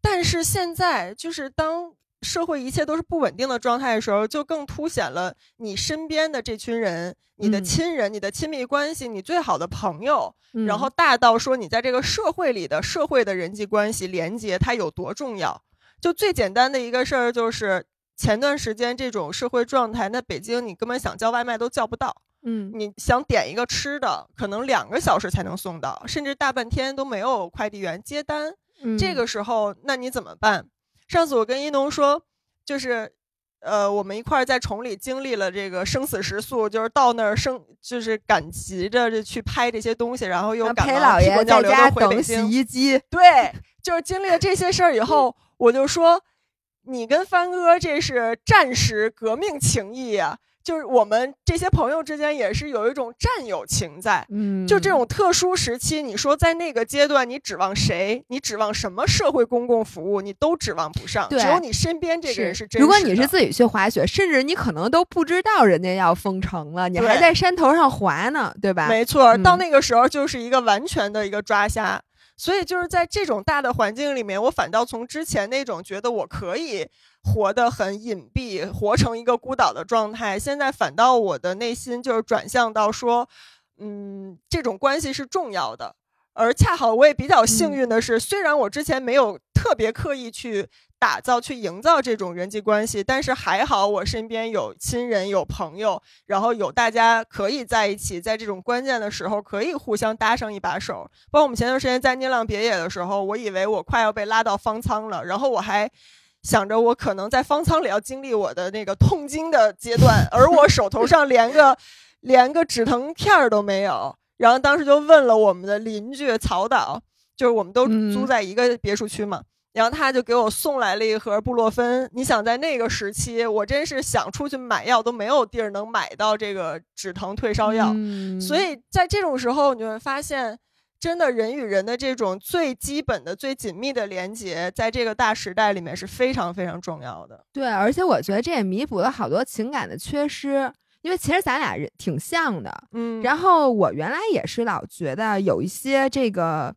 但是现在就是当社会一切都是不稳定的状态的时候，就更凸显了你身边的这群人、你的嗯亲人、你的亲密关系、你最好的朋友，嗯然后大到说你在这个社会里的社会的人际关系连接它有多重要。就最简单的一个事儿就是。前段时间这种社会状态，那北京你根本想叫外卖都叫不到，嗯你想点一个吃的，可能两个小时才能送到，甚至大半天都没有快递员接单。嗯这个时候，那你怎么办？上次我跟一农说，就是，呃，我们一块儿在崇礼经历了这个生死时速，就是到那儿生，就是赶急着这去拍这些东西，然后又让赶陪老爷家等洗京。衣机，对，就是经历了这些事儿以后，我就说，你跟帆哥这是战时革命情谊呀、就是我们这些朋友之间也是有一种战友情在。嗯就这种特殊时期，你说在那个阶段，你指望谁？你指望什么社会公共服务？你都指望不上。对只有你身边这个人是真。如果你是自己去滑雪，甚至你可能都不知道人家要封城了，你还在山头上滑呢，对吧？没错，嗯到那个时候就是一个完全的一个抓瞎。所以就是在这种大的环境里面，我反倒从之前那种觉得我可以活得很隐蔽，活成一个孤岛的状态，现在反倒我的内心就是转向到说，嗯，这种关系是重要的。而恰好我也比较幸运的是，虽然我之前没有特别刻意去打造、去营造这种人际关系，但是还好我身边有亲人、有朋友，然后有大家可以在一起，在这种关键的时候可以互相搭上一把手。包括我们前段时间在宁浪别野的时候，我以为我快要被拉到方舱了，然后我还想着我可能在方舱里要经历我的那个痛经的阶段，而我手头上连个连个止疼片儿都没有。然后当时就问了我们的邻居曹导，就是我们都嗯租在一个别墅区嘛。然后他就给我送来了一盒布洛芬。你想，在那个时期，我真是想出去买药都没有地儿能买到这个止疼退烧药。嗯所以在这种时候，你会发现，真的人与人的这种最基本的、最紧密的连接，在这个大时代里面是非常非常重要的。对，而且我觉得这也弥补了好多情感的缺失，因为其实咱俩人挺像的。嗯然后我原来也是老觉得有一些这个，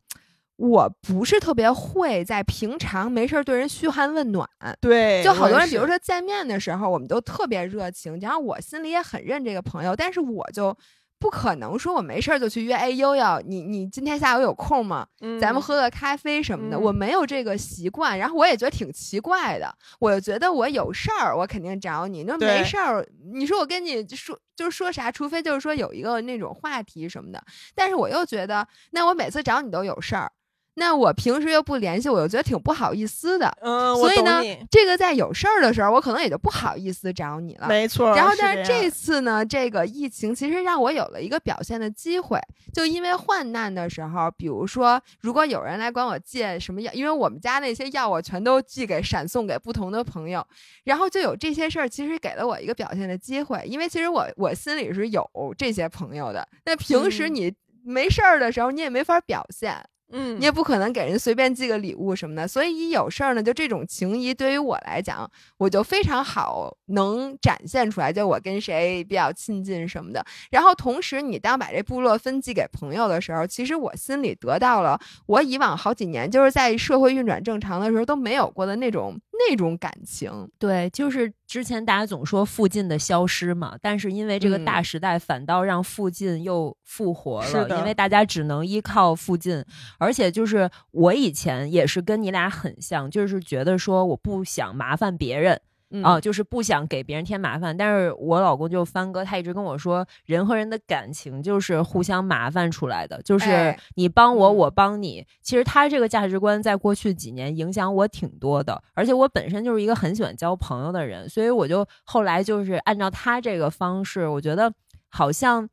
我不是特别会在平常没事儿对人嘘寒问暖。对，就好多人，比如说见面的时候，我们都特别热情，然后我心里也很认这个朋友，但是我就不可能说我没事儿就去约，哎，悠悠，你你今天下午有空吗？咱们嗯喝个咖啡什么的，嗯我没有这个习惯，然后我也觉得挺奇怪的。我就觉得我有事儿，我肯定找你；那没事儿，你说我跟你说就是说啥，除非就是说有一个那种话题什么的。但是我又觉得，那我每次找你都有事儿，那我平时又不联系，我又觉得挺不好意思的。嗯，所以呢，这个在有事儿的时候，我可能也就不好意思找你了。没错。然后，但是这次呢，这个疫情其实让我有了一个表现的机会。就因为患难的时候，比如说，如果有人来管我借什么药，因为我们家那些药我全都寄给闪送给不同的朋友，然后就有这些事儿，其实给了我一个表现的机会。因为其实我我心里是有这些朋友的，那平时嗯你没事儿的时候，你也没法表现。嗯，嗯你也不可能给人随便寄个礼物什么的，所以一有事儿呢，就这种情谊对于我来讲，我就非常好能展现出来，就我跟谁比较亲近什么的。然后同时，你当把这部落分寄给朋友的时候，其实我心里得到了我以往好几年就是在社会运转正常的时候都没有过的那种那种感情。对，就是之前大家总说附近的消失嘛，但是因为这个嗯大时代，反倒让附近又复活了，因为大家只能依靠附近，而且就是我以前也是跟你俩很像，就是觉得说我不想麻烦别人。嗯。啊，就是不想给别人添麻烦，但是我老公就帆哥，他一直跟我说，人和人的感情就是互相麻烦出来的，就是哎你帮我，嗯。我帮你。其实他这个价值观在过去几年影响我挺多的，而且我本身就是一个很喜欢交朋友的人，所以我就后来就是按照他这个方式，我觉得好像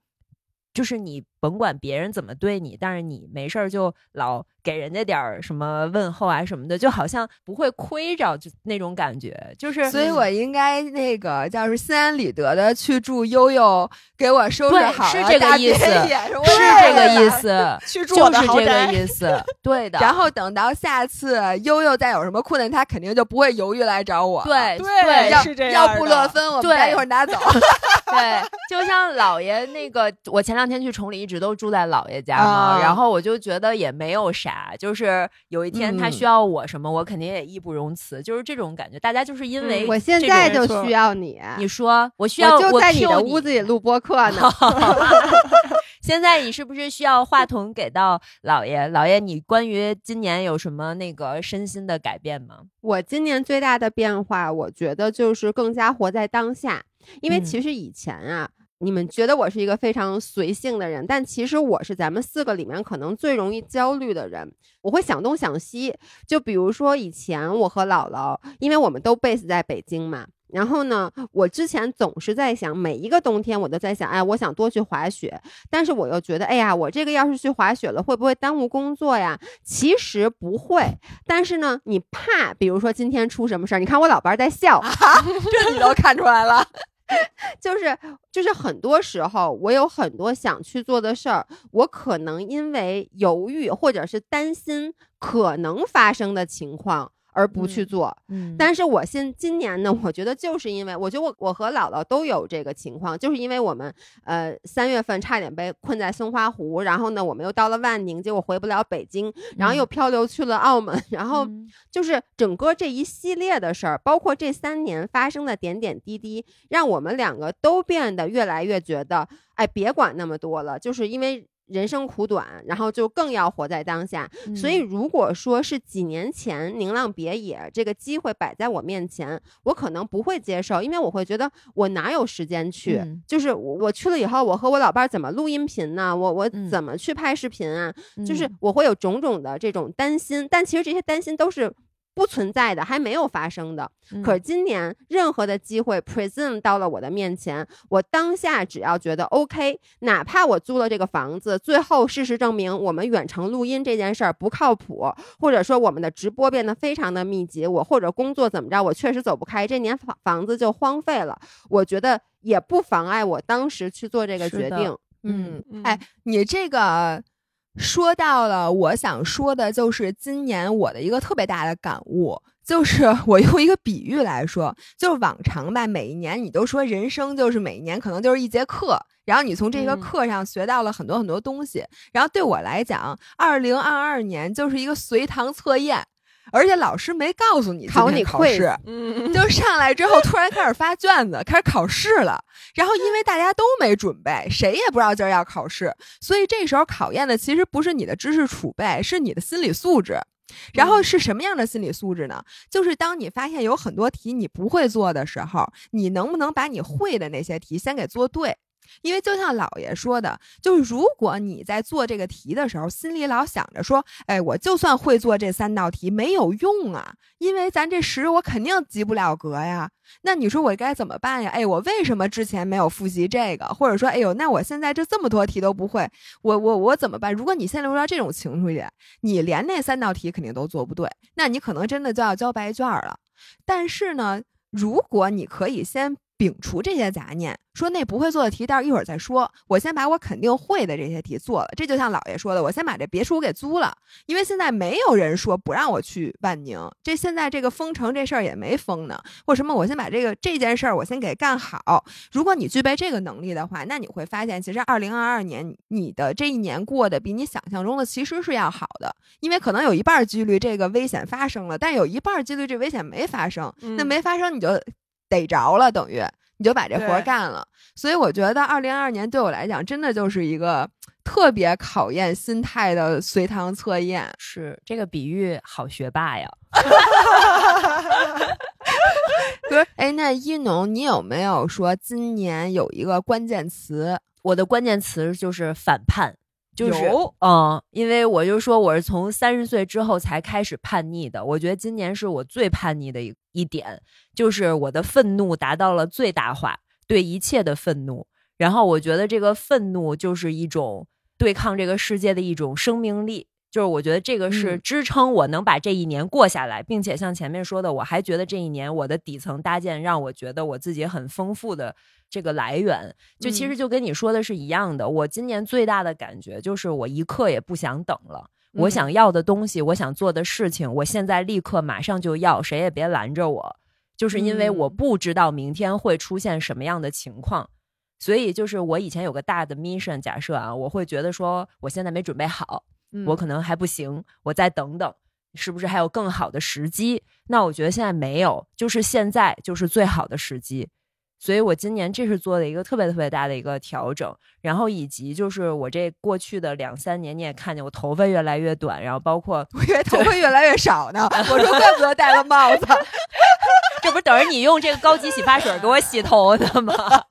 就是你甭管别人怎么对你，但是你没事儿就老给人家点儿什么问候啊什么的，就好像不会亏着，就那种感觉，就是所以我应该那个叫是心安理得的去祝悠悠给我收拾对好是这个意思是这个意思。去住我的就是这个意思，对 的。然后等到下次悠悠再有什么困难，他肯定就不会犹豫来找我。对对要是这样要布洛芬，我们一会儿拿走。对，就像姥爷那个，我前两天去崇礼，一直都住在姥爷家嘛，啊然后我就觉得也没有啥，就是有一天他嗯需要我什么，我肯定也义不容辞，就是这种感觉。大家就是因为、嗯我现在就需要你，你说我需要我就在你的屋子里录播客呢。现在你是不是需要话筒给到姥爷？姥爷，你关于今年有什么那个身心的改变吗？我今年最大的变化，我觉得就是更加活在当下。因为嗯其实以前啊，你们觉得我是一个非常随性的人，但其实我是咱们四个里面可能最容易焦虑的人。我会想东想西，就比如说以前我和姥姥，因为我们都 base 在北京嘛。然后呢，我之前总是在想，每一个冬天我都在想，哎，我想多去滑雪，但是我又觉得，哎呀，我这个要是去滑雪了，会不会耽误工作呀？其实不会，但是呢，你怕，比如说今天出什么事儿，你看我老伴儿在笑，这你都看出来了。就是就是很多时候，我有很多想去做的事儿，我可能因为犹豫或者是担心可能发生的情况而不去嗯做。嗯但是我现今年呢，我觉得就是因为，我觉得我我和姥姥都有这个情况，就是因为我们呃三月份差点被困在松花湖，然后呢，我们又到了万宁，结果回不了北京，然后又漂流去了澳门，然后嗯就是整个这一系列的事儿，包括这三年发生的点点滴滴，让我们两个都变得越来越觉得，哎，别管那么多了，就是因为。人生苦短，然后就更要活在当下。所以，嗯如果说是几年前《宁浪别野》这个机会摆在我面前，我可能不会接受，因为我会觉得我哪有时间去？嗯就是我我去了以后，我和我老伴儿怎么录音频呢？我我嗯怎么去拍视频啊？就是嗯我会有种种的这种担心，但其实这些担心都是不存在的，还没有发生的。嗯可是今年任何的机会 present 到了我的面前，我当下只要觉得 OK，哪怕我租了这个房子，最后事实证明我们远程录音这件事儿不靠谱，或者说我们的直播变得非常的密集，我或者工作怎么着，我确实走不开，这年房房子就荒废了。我觉得也不妨碍我当时去做这个决定。嗯嗯哎，你这个说到了，我想说的就是今年我的一个特别大的感悟，就是 我用一个比喻来说，就是往常吧，每一年你都说人生就是每一年可能就是一节课。然后你从这个嗯课上学到了很多很多东西，然后对我来讲，二零二二年就是一个随堂测验，而且老师没告诉你考你今天考试，嗯，就上来之后突然开始发卷子，开始考试了。然后因为大家都没准备，谁也不知道今儿要考试，所以这时候考验的其实不是你的知识储备，是你的心理素质。然后是什么样的心理素质呢？就是当你发现有很多题你不会做的时候，你能不能把你会的那些题先给做对？因为就像姥爷说的，就是如果你在做这个题的时候，心里老想着说，哎，我就算会做这三道题没有用啊，因为咱这十我肯定及不了格呀。那你说我该怎么办呀？哎，我为什么之前没有复习这个？或者说，哎呦，那我现在这这么多题都不会，我我我怎么办？如果你陷入到这种情绪里，你连那三道题肯定都做不对，那你可能真的就要交白卷了。但是呢，如果你可以先摒除这些杂念，说那不会做的题，待会儿一会儿再说。我先把我肯定会的这些题做了。这就像姥爷说的，我先把这别墅给租了，因为现在没有人说不让我去万宁。这现在这个封城这事儿也没封呢，或什么，我先把这个这件事儿我先给干好。如果你具备这个能力的话，那你会发现，其实二零二二年你的这一年过得比你想象中的其实是要好的，因为可能有一半儿几率这个危险发生了，但有一半儿几率这危险没发生。那嗯没发生你就逮着了，等于你就把这活儿干了。所以我觉得二零二二年对我来讲，真的就是一个特别考验心态的随堂测验。是这个比喻好学霸呀。不是，哎，那一农，你有没有说今年有一个关键词？我的关键词就是反叛，就是嗯，因为我就说我是从三十岁之后才开始叛逆的。我觉得今年是我最叛逆的一一点，就是我的愤怒达到了最大化，对一切的愤怒。然后我觉得这个愤怒就是一种对抗这个世界的一种生命力。就是我觉得这个是嗯支撑我能把这一年过下来，并且像前面说的，我还觉得这一年我的底层搭建让我觉得我自己很丰富的这个来源。就其嗯实就跟你说的是一样的。我今年最大的感觉就是我一刻也不想等了。我嗯想要的东西，我想做的事情，我现在立刻马上就要，谁也别拦着我。就是因为我嗯不知道明天会出现什么样的情况，所以就是我以前有个大的 mission，假设啊，我会觉得说我现在没准备好，我可能还不行，我再等等，是不是还有更好的时机？那我觉得现在没有，就是现在就是最好的时机。所以我今年这是做的一个特别特别大的一个调整，然后以及就是我这过去的两三年，你也看见我头发越来越短，然后包括我以为头发越来越少呢，我说怪不得戴个帽子。这不等着你用这个高级洗发水给我洗头呢吗？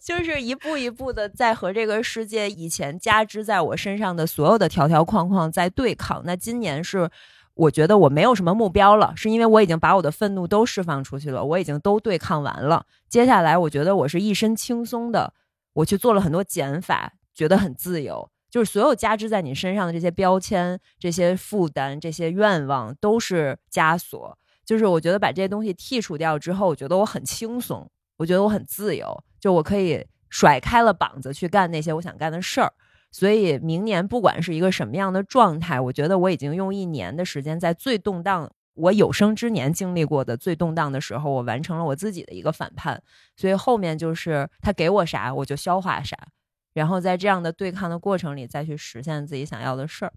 就是一步一步的在和这个世界以前加之在我身上的所有的条条框框在对抗。那今年是我觉得我没有什么目标了，是因为我已经把我的愤怒都释放出去了，我已经都对抗完了。接下来我觉得我是一身轻松的，我去做了很多减法，觉得很自由。就是所有加之在你身上的这些标签、这些负担、这些愿望都是枷锁。就是我觉得把这些东西剔除掉之后，我觉得我很轻松，我觉得我很自由，就我可以甩开了膀子去干那些我想干的事儿。所以明年不管是一个什么样的状态，我觉得我已经用一年的时间，在最动荡我有生之年经历过的最动荡的时候，我完成了我自己的一个反叛。所以后面就是他给我啥，我就消化啥。然后在这样的对抗的过程里，再去实现自己想要的事儿。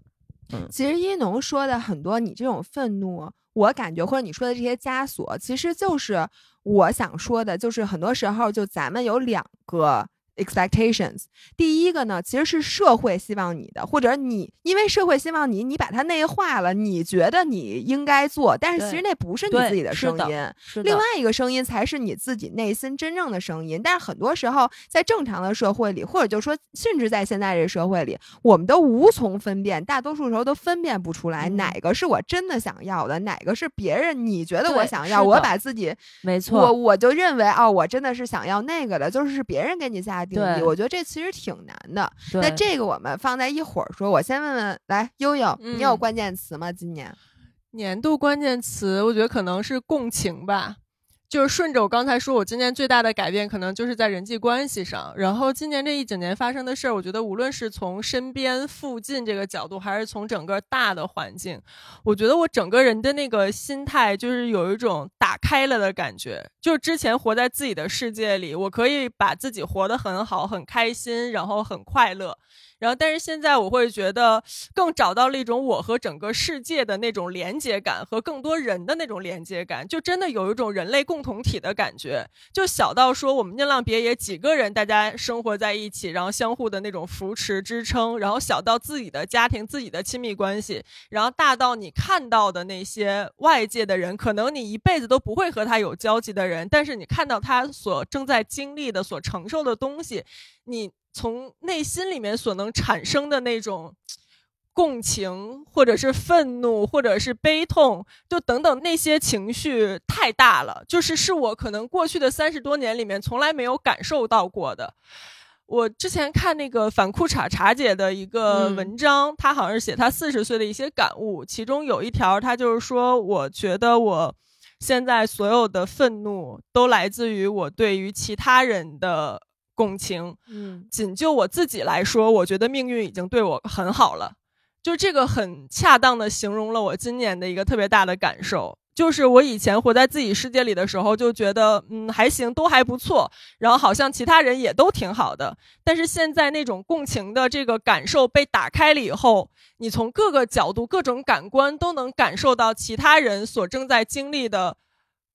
嗯，其实一农说的很多，你这种愤怒，我感觉或者你说的这些枷锁，其实就是我想说的，就是很多时候就咱们有两个。expectations，第一个呢，其实是社会希望你的，或者你因为社会希望你，你把它内化了，你觉得你应该做，但是其实那不是你自己的声音，另外一个声音才是你自己内心真正的声音。但是很多时候在正常的社会里，或者就说甚至在现在这社会里，我们都无从分辨，大多数时候都分辨不出来哪个是我真的想要的，哪个是别人你觉得我想要，我把自己没错，我我就认为哦，我真的是想要那个的，就是别人给你下。定义，我觉得这其实挺难的。那这个我们放在一会儿说。我先问问，来悠悠，你有关键词吗？今年年度关键词，我觉得可能是共情吧。就是顺着我刚才说，我今年最大的改变可能就是在人际关系上。然后今年这一整年发生的事儿，我觉得无论是从身边附近这个角度，还是从整个大的环境，我觉得我整个人的那个心态就是有一种打开了的感觉。就是之前活在自己的世界里，我可以把自己活得很好、很开心，然后很快乐。然后，但是现在我会觉得更找到了一种我和整个世界的那种连接感，和更多人的那种连接感，就真的有一种人类共同体的感觉。就小到说我们宁浪别野几个人，大家生活在一起，然后相互的那种扶持支撑；然后小到自己的家庭、自己的亲密关系；然后大到你看到的那些外界的人，可能你一辈子都不会和他有交集的人，但是你看到他所正在经历的、所承受的东西，你。从内心里面所能产生的那种共情，或者是愤怒，或者是悲痛，就等等那些情绪太大了，就是是我可能过去的三十多年里面从来没有感受到过的。我之前看那个反裤衩茶姐的一个文章，她好像是写她四十岁的一些感悟，其中有一条，她就是说，我觉得我现在所有的愤怒都来自于我对于其他人的。共情，嗯，仅就我自己来说，我觉得命运已经对我很好了，就这个很恰当的形容了我今年的一个特别大的感受，就是我以前活在自己世界里的时候，就觉得嗯还行，都还不错，然后好像其他人也都挺好的，但是现在那种共情的这个感受被打开了以后，你从各个角度、各种感官都能感受到其他人所正在经历的。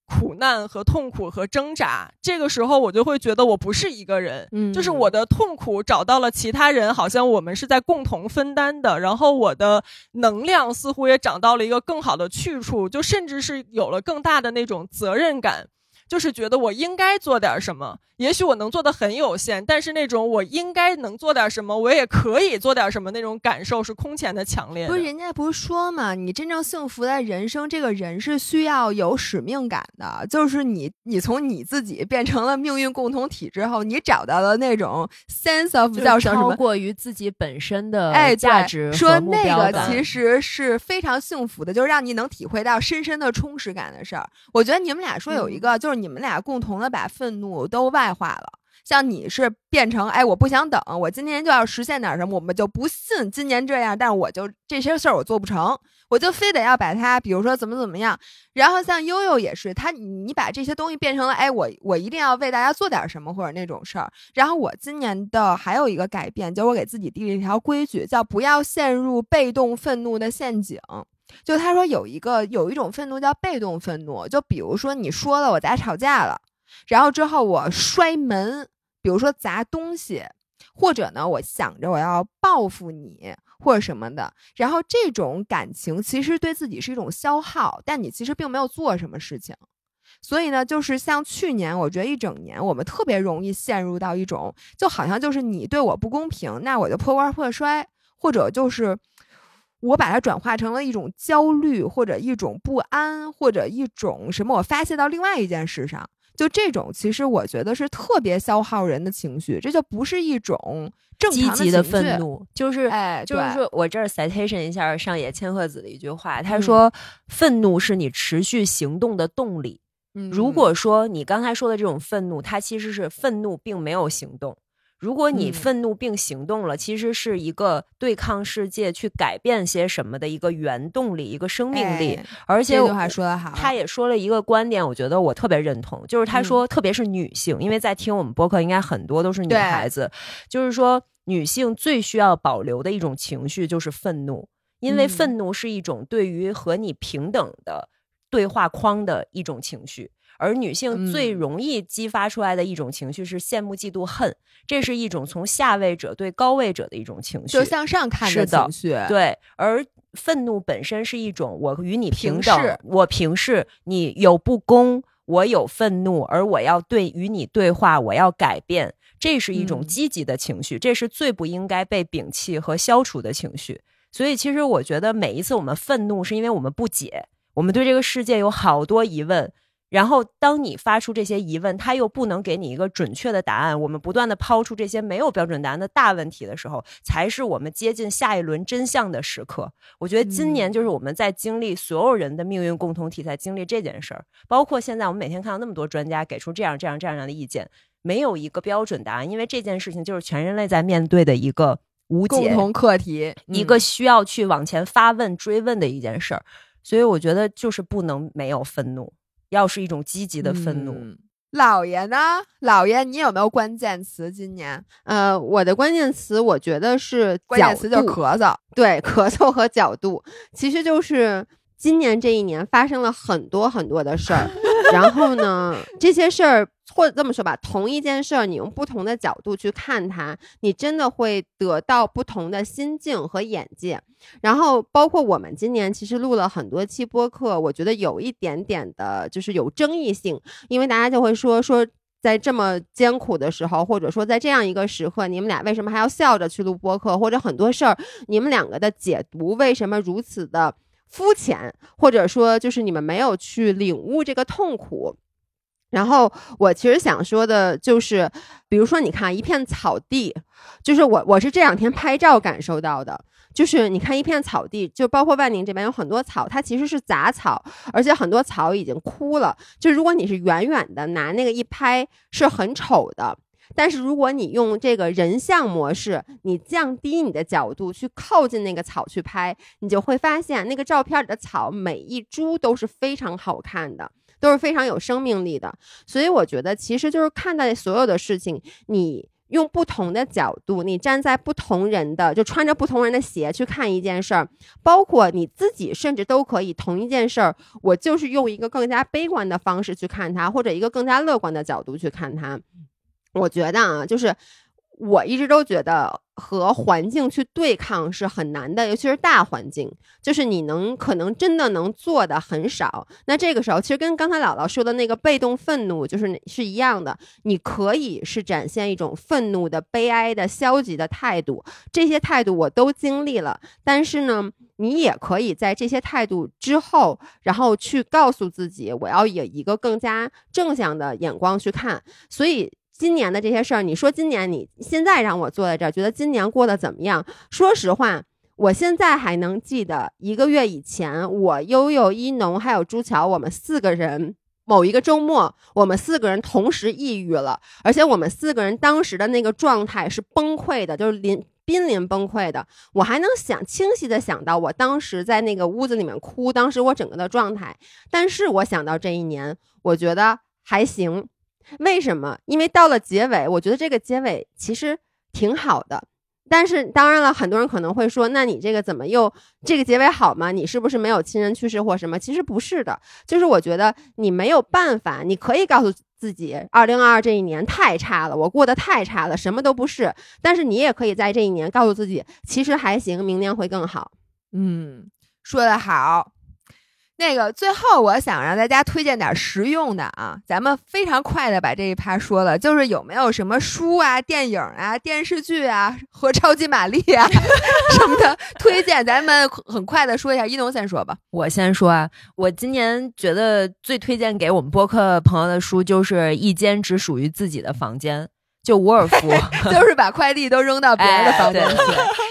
苦难和痛苦和挣扎，这个时候我就会觉得我不是一个人，嗯，就是我的痛苦找到了其他人，好像我们是在共同分担的，然后我的能量似乎也找到了一个更好的去处，就甚至是有了更大的那种责任感。就是觉得我应该做点什么，也许我能做的很有限，但是那种我应该能做点什么，我也可以做点什么那种感受是空前的强烈。不是人家不是说嘛，你真正幸福的人生，这个人是需要有使命感的。就是你，你从你自己变成了命运共同体之后，你找到了那种 sense of 叫什么？超过于自己本身的哎价值说那个其实是非常幸福的，就是让你能体会到深深的充实感的事儿。我觉得你们俩说有一个就是。你们俩共同的把愤怒都外化了，像你是变成哎，我不想等，我今年就要实现点什么，我们就不信今年这样，但我就这些事儿我做不成，我就非得要把它，比如说怎么怎么样。然后像悠悠也是，他你把这些东西变成了，哎，我我一定要为大家做点什么或者那种事儿。然后我今年的还有一个改变，就是我给自己立了一条规矩，叫不要陷入被动愤怒的陷阱。就他说有一个有一种愤怒叫被动愤怒，就比如说你说了我俩吵架了，然后之后我摔门，比如说砸东西，或者呢我想着我要报复你。或者什么的，然后这种感情其实对自己是一种消耗，但你其实并没有做什么事情，所以呢，就是像去年，我觉得一整年我们特别容易陷入到一种，就好像就是你对我不公平，那我就破罐破摔，或者就是我把它转化成了一种焦虑，或者一种不安，或者一种什么，我发泄到另外一件事上。就这种，其实我觉得是特别消耗人的情绪，这就不是一种正积极的愤怒，就是哎，就是说我这儿 citation 一下上野千鹤子的一句话，他说：“愤怒是你持续行动的动力。”如果说你刚才说的这种愤怒，它其实是愤怒并没有行动。如果你愤怒并行动了，其实是一个对抗世界、去改变些什么的一个原动力、一个生命力。而且，这句话说的好，他也说了一个观点，我觉得我特别认同，就是他说，特别是女性，因为在听我们播客，应该很多都是女孩子，就是说，女性最需要保留的一种情绪就是愤怒，因为愤怒是一种对于和你平等的对话框的一种情绪。而女性最容易激发出来的一种情绪是羡慕、嫉妒、恨，这是一种从下位者对高位者的一种情绪，就向上看的情绪。对，而愤怒本身是一种我与你平等，我平视你有不公，我有愤怒，而我要对与你对话，我要改变，这是一种积极的情绪，这是最不应该被摒弃和消除的情绪。所以，其实我觉得每一次我们愤怒，是因为我们不解，我们对这个世界有好多疑问。然后，当你发出这些疑问，他又不能给你一个准确的答案。我们不断的抛出这些没有标准答案的大问题的时候，才是我们接近下一轮真相的时刻。我觉得今年就是我们在经历所有人的命运共同体，在经历这件事儿。包括现在，我们每天看到那么多专家给出这样、这样、这样的意见，没有一个标准答案，因为这件事情就是全人类在面对的一个无解共同课题，一个需要去往前发问、追问的一件事儿。所以，我觉得就是不能没有愤怒。要是一种积极的愤怒，老爷呢？老爷，你有没有关键词？今年，呃，我的关键词，我觉得是关键词就是咳嗽，对，咳嗽和角度，其实就是今年这一年发生了很多很多的事儿，然后呢，这些事儿。或者这么说吧，同一件事儿，你用不同的角度去看它，你真的会得到不同的心境和眼界。然后，包括我们今年其实录了很多期播客，我觉得有一点点的就是有争议性，因为大家就会说说，在这么艰苦的时候，或者说在这样一个时刻，你们俩为什么还要笑着去录播客？或者很多事儿，你们两个的解读为什么如此的肤浅？或者说，就是你们没有去领悟这个痛苦。然后我其实想说的就是，比如说你看一片草地，就是我我是这两天拍照感受到的，就是你看一片草地，就包括万宁这边有很多草，它其实是杂草，而且很多草已经枯了。就如果你是远远的拿那个一拍，是很丑的。但是如果你用这个人像模式，你降低你的角度去靠近那个草去拍，你就会发现那个照片里的草每一株都是非常好看的。都是非常有生命力的，所以我觉得其实就是看待所有的事情，你用不同的角度，你站在不同人的，就穿着不同人的鞋去看一件事儿，包括你自己，甚至都可以同一件事儿，我就是用一个更加悲观的方式去看它，或者一个更加乐观的角度去看它。我觉得啊，就是我一直都觉得。和环境去对抗是很难的，尤其是大环境，就是你能可能真的能做的很少。那这个时候，其实跟刚才姥姥说的那个被动愤怒就是是一样的。你可以是展现一种愤怒的、悲哀的、消极的态度，这些态度我都经历了。但是呢，你也可以在这些态度之后，然后去告诉自己，我要以一个更加正向的眼光去看。所以。今年的这些事儿，你说今年你现在让我坐在这儿，觉得今年过得怎么样？说实话，我现在还能记得一个月以前，我悠悠、一农还有朱桥，我们四个人某一个周末，我们四个人同时抑郁了，而且我们四个人当时的那个状态是崩溃的，就是临濒临崩溃的。我还能想清晰的想到我当时在那个屋子里面哭，当时我整个的状态。但是我想到这一年，我觉得还行。为什么？因为到了结尾，我觉得这个结尾其实挺好的。但是当然了，很多人可能会说，那你这个怎么又这个结尾好吗？你是不是没有亲人去世或什么？其实不是的，就是我觉得你没有办法，你可以告诉自己，二零二二这一年太差了，我过得太差了，什么都不是。但是你也可以在这一年告诉自己，其实还行，明年会更好。嗯，说的好。那个最后，我想让大家推荐点实用的啊，咱们非常快的把这一趴说了，就是有没有什么书啊、电影啊、电视剧啊和超级玛丽啊 什么的推荐？咱们很快的说一下，一农先说吧。我先说啊，我今年觉得最推荐给我们播客朋友的书就是《一间只属于自己的房间》。就伍尔夫，就是把快递都扔到别人的房间去，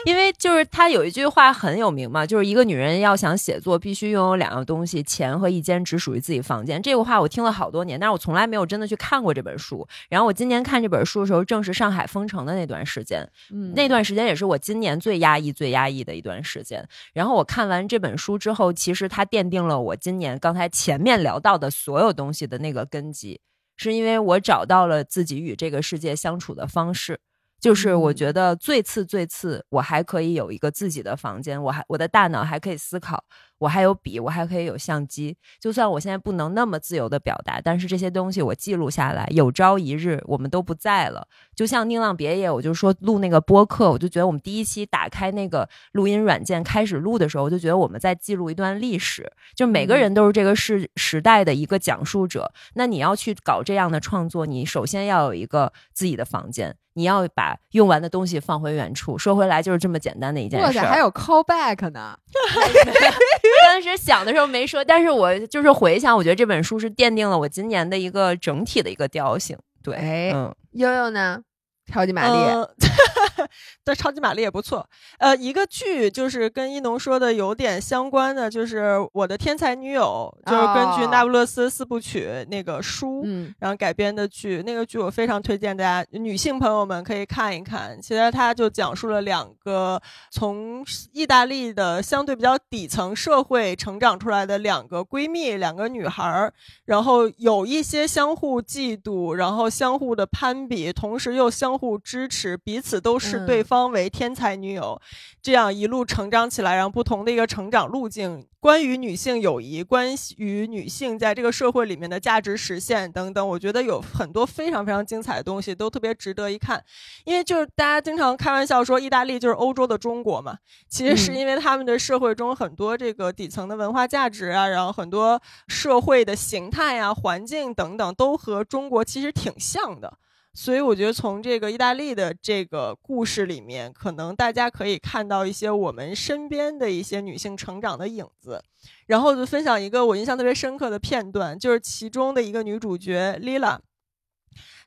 因为就是他有一句话很有名嘛，就是一个女人要想写作，必须拥有两样东西：钱和一间只属于自己房间。这个话我听了好多年，但是我从来没有真的去看过这本书。然后我今年看这本书的时候，正是上海封城的那段时间，那段时间也是我今年最压抑、最压抑的一段时间。然后我看完这本书之后，其实它奠定了我今年刚才前面聊到的所有东西的那个根基。是因为我找到了自己与这个世界相处的方式，就是我觉得最次最次，我还可以有一个自己的房间，我还我的大脑还可以思考。我还有笔，我还可以有相机。就算我现在不能那么自由的表达，但是这些东西我记录下来，有朝一日我们都不在了。就像宁浪别野，我就说录那个播客，我就觉得我们第一期打开那个录音软件开始录的时候，我就觉得我们在记录一段历史。就每个人都是这个时时代的一个讲述者。那你要去搞这样的创作，你首先要有一个自己的房间，你要把用完的东西放回原处。说回来，就是这么简单的一件事。哇塞，还有 callback 呢。当时想的时候没说，但是我就是回想，我觉得这本书是奠定了我今年的一个整体的一个调性。对，嗯，悠悠呢？超级玛丽。的超级玛丽也不错，呃，一个剧就是跟一农说的有点相关的，就是我的天才女友，就是根据那不勒斯四部曲那个书，然后改编的剧。那个剧我非常推荐大家女性朋友们可以看一看。其实它就讲述了两个从意大利的相对比较底层社会成长出来的两个闺蜜，两个女孩儿，然后有一些相互嫉妒，然后相互的攀比，同时又相互支持，彼此都是。对方为天才女友，这样一路成长起来，然后不同的一个成长路径，关于女性友谊，关于女性在这个社会里面的价值实现等等，我觉得有很多非常非常精彩的东西，都特别值得一看。因为就是大家经常开玩笑说，意大利就是欧洲的中国嘛，其实是因为他们的社会中很多这个底层的文化价值啊，然后很多社会的形态啊、环境等等，都和中国其实挺像的。所以我觉得从这个意大利的这个故事里面，可能大家可以看到一些我们身边的一些女性成长的影子。然后就分享一个我印象特别深刻的片段，就是其中的一个女主角 Lila，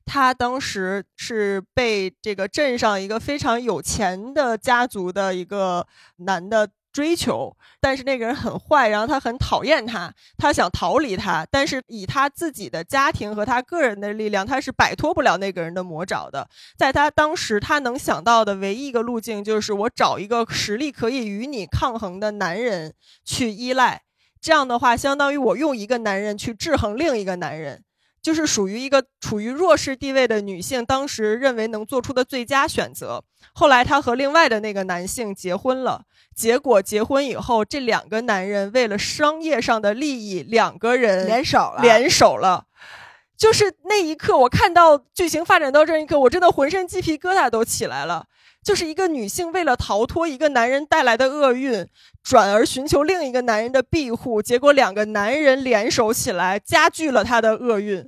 她当时是被这个镇上一个非常有钱的家族的一个男的。追求，但是那个人很坏，然后他很讨厌他，他想逃离他，但是以他自己的家庭和他个人的力量，他是摆脱不了那个人的魔爪的。在他当时，他能想到的唯一一个路径就是我找一个实力可以与你抗衡的男人去依赖，这样的话，相当于我用一个男人去制衡另一个男人。就是属于一个处于弱势地位的女性，当时认为能做出的最佳选择。后来她和另外的那个男性结婚了，结果结婚以后，这两个男人为了商业上的利益，两个人联手了。联手了，就是那一刻，我看到剧情发展到这一刻，我真的浑身鸡皮疙瘩都起来了。就是一个女性为了逃脱一个男人带来的厄运，转而寻求另一个男人的庇护，结果两个男人联手起来，加剧了她的厄运。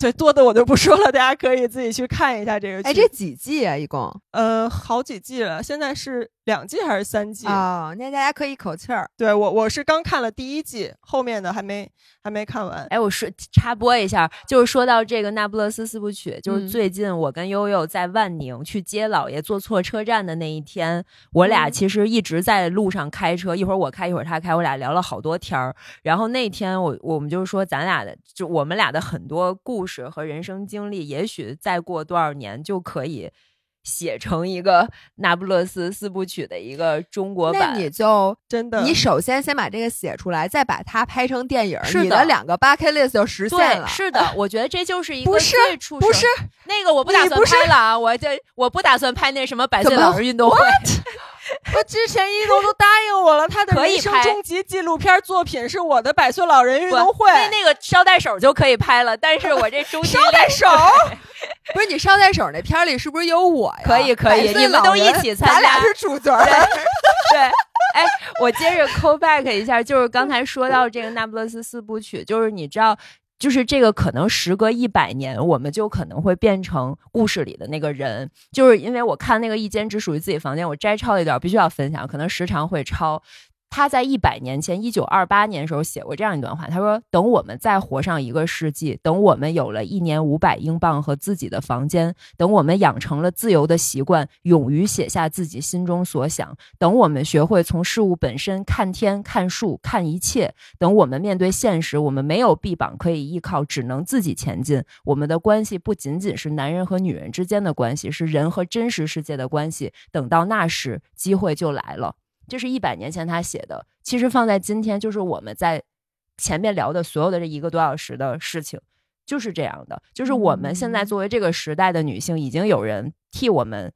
对，多的我就不说了，大家可以自己去看一下这个剧。哎，这几季啊？一共？呃，好几季了，现在是。两季还是三季啊？那大家可以一口气儿。对我，我是刚看了第一季，后面的还没还没看完。哎，我说插播一下，就是说到这个那不勒斯四部曲，就是最近我跟悠悠在万宁去接姥爷，坐错车站的那一天，我俩其实一直在路上开车，一会儿我开，一会儿他开，我俩聊了好多天儿。然后那天我我们就是说，咱俩的就我们俩的很多故事和人生经历，也许再过多少年就可以。写成一个那不勒斯四部曲的一个中国版。那你就真的，你首先先把这个写出来，再把它拍成电影，是的你的两个 bucket list 就实现，了。是的，我觉得这就是一个不是最初始不是那个我不打算拍了啊，我这我不打算拍那什么百岁老人运动会。我之前一楼都答应我了，他的人生终极纪录片作品是我的百岁老人运动会。那那个捎带手就可以拍了，但是我这中间 捎带手，不是你捎带手那片里是不是有我呀？可以可以你们都一起参加咱俩是主角儿。对，哎，我接着 call back 一下，就是刚才说到这个那不勒斯四部曲，就是你知道。就是这个，可能时隔一百年，我们就可能会变成故事里的那个人。就是因为我看那个《一间只属于自己房间》，我摘抄了一段，必须要分享，可能时常会抄。他在一百年前，一九二八年的时候写过这样一段话，他说：“等我们再活上一个世纪，等我们有了一年五百英镑和自己的房间，等我们养成了自由的习惯，勇于写下自己心中所想，等我们学会从事物本身看天、看树、看一切，等我们面对现实，我们没有臂膀可以依靠，只能自己前进。我们的关系不仅仅是男人和女人之间的关系，是人和真实世界的关系。等到那时，机会就来了。”这是一百年前他写的，其实放在今天，就是我们在前面聊的所有的这一个多小时的事情，就是这样的。就是我们现在作为这个时代的女性，已经有人替我们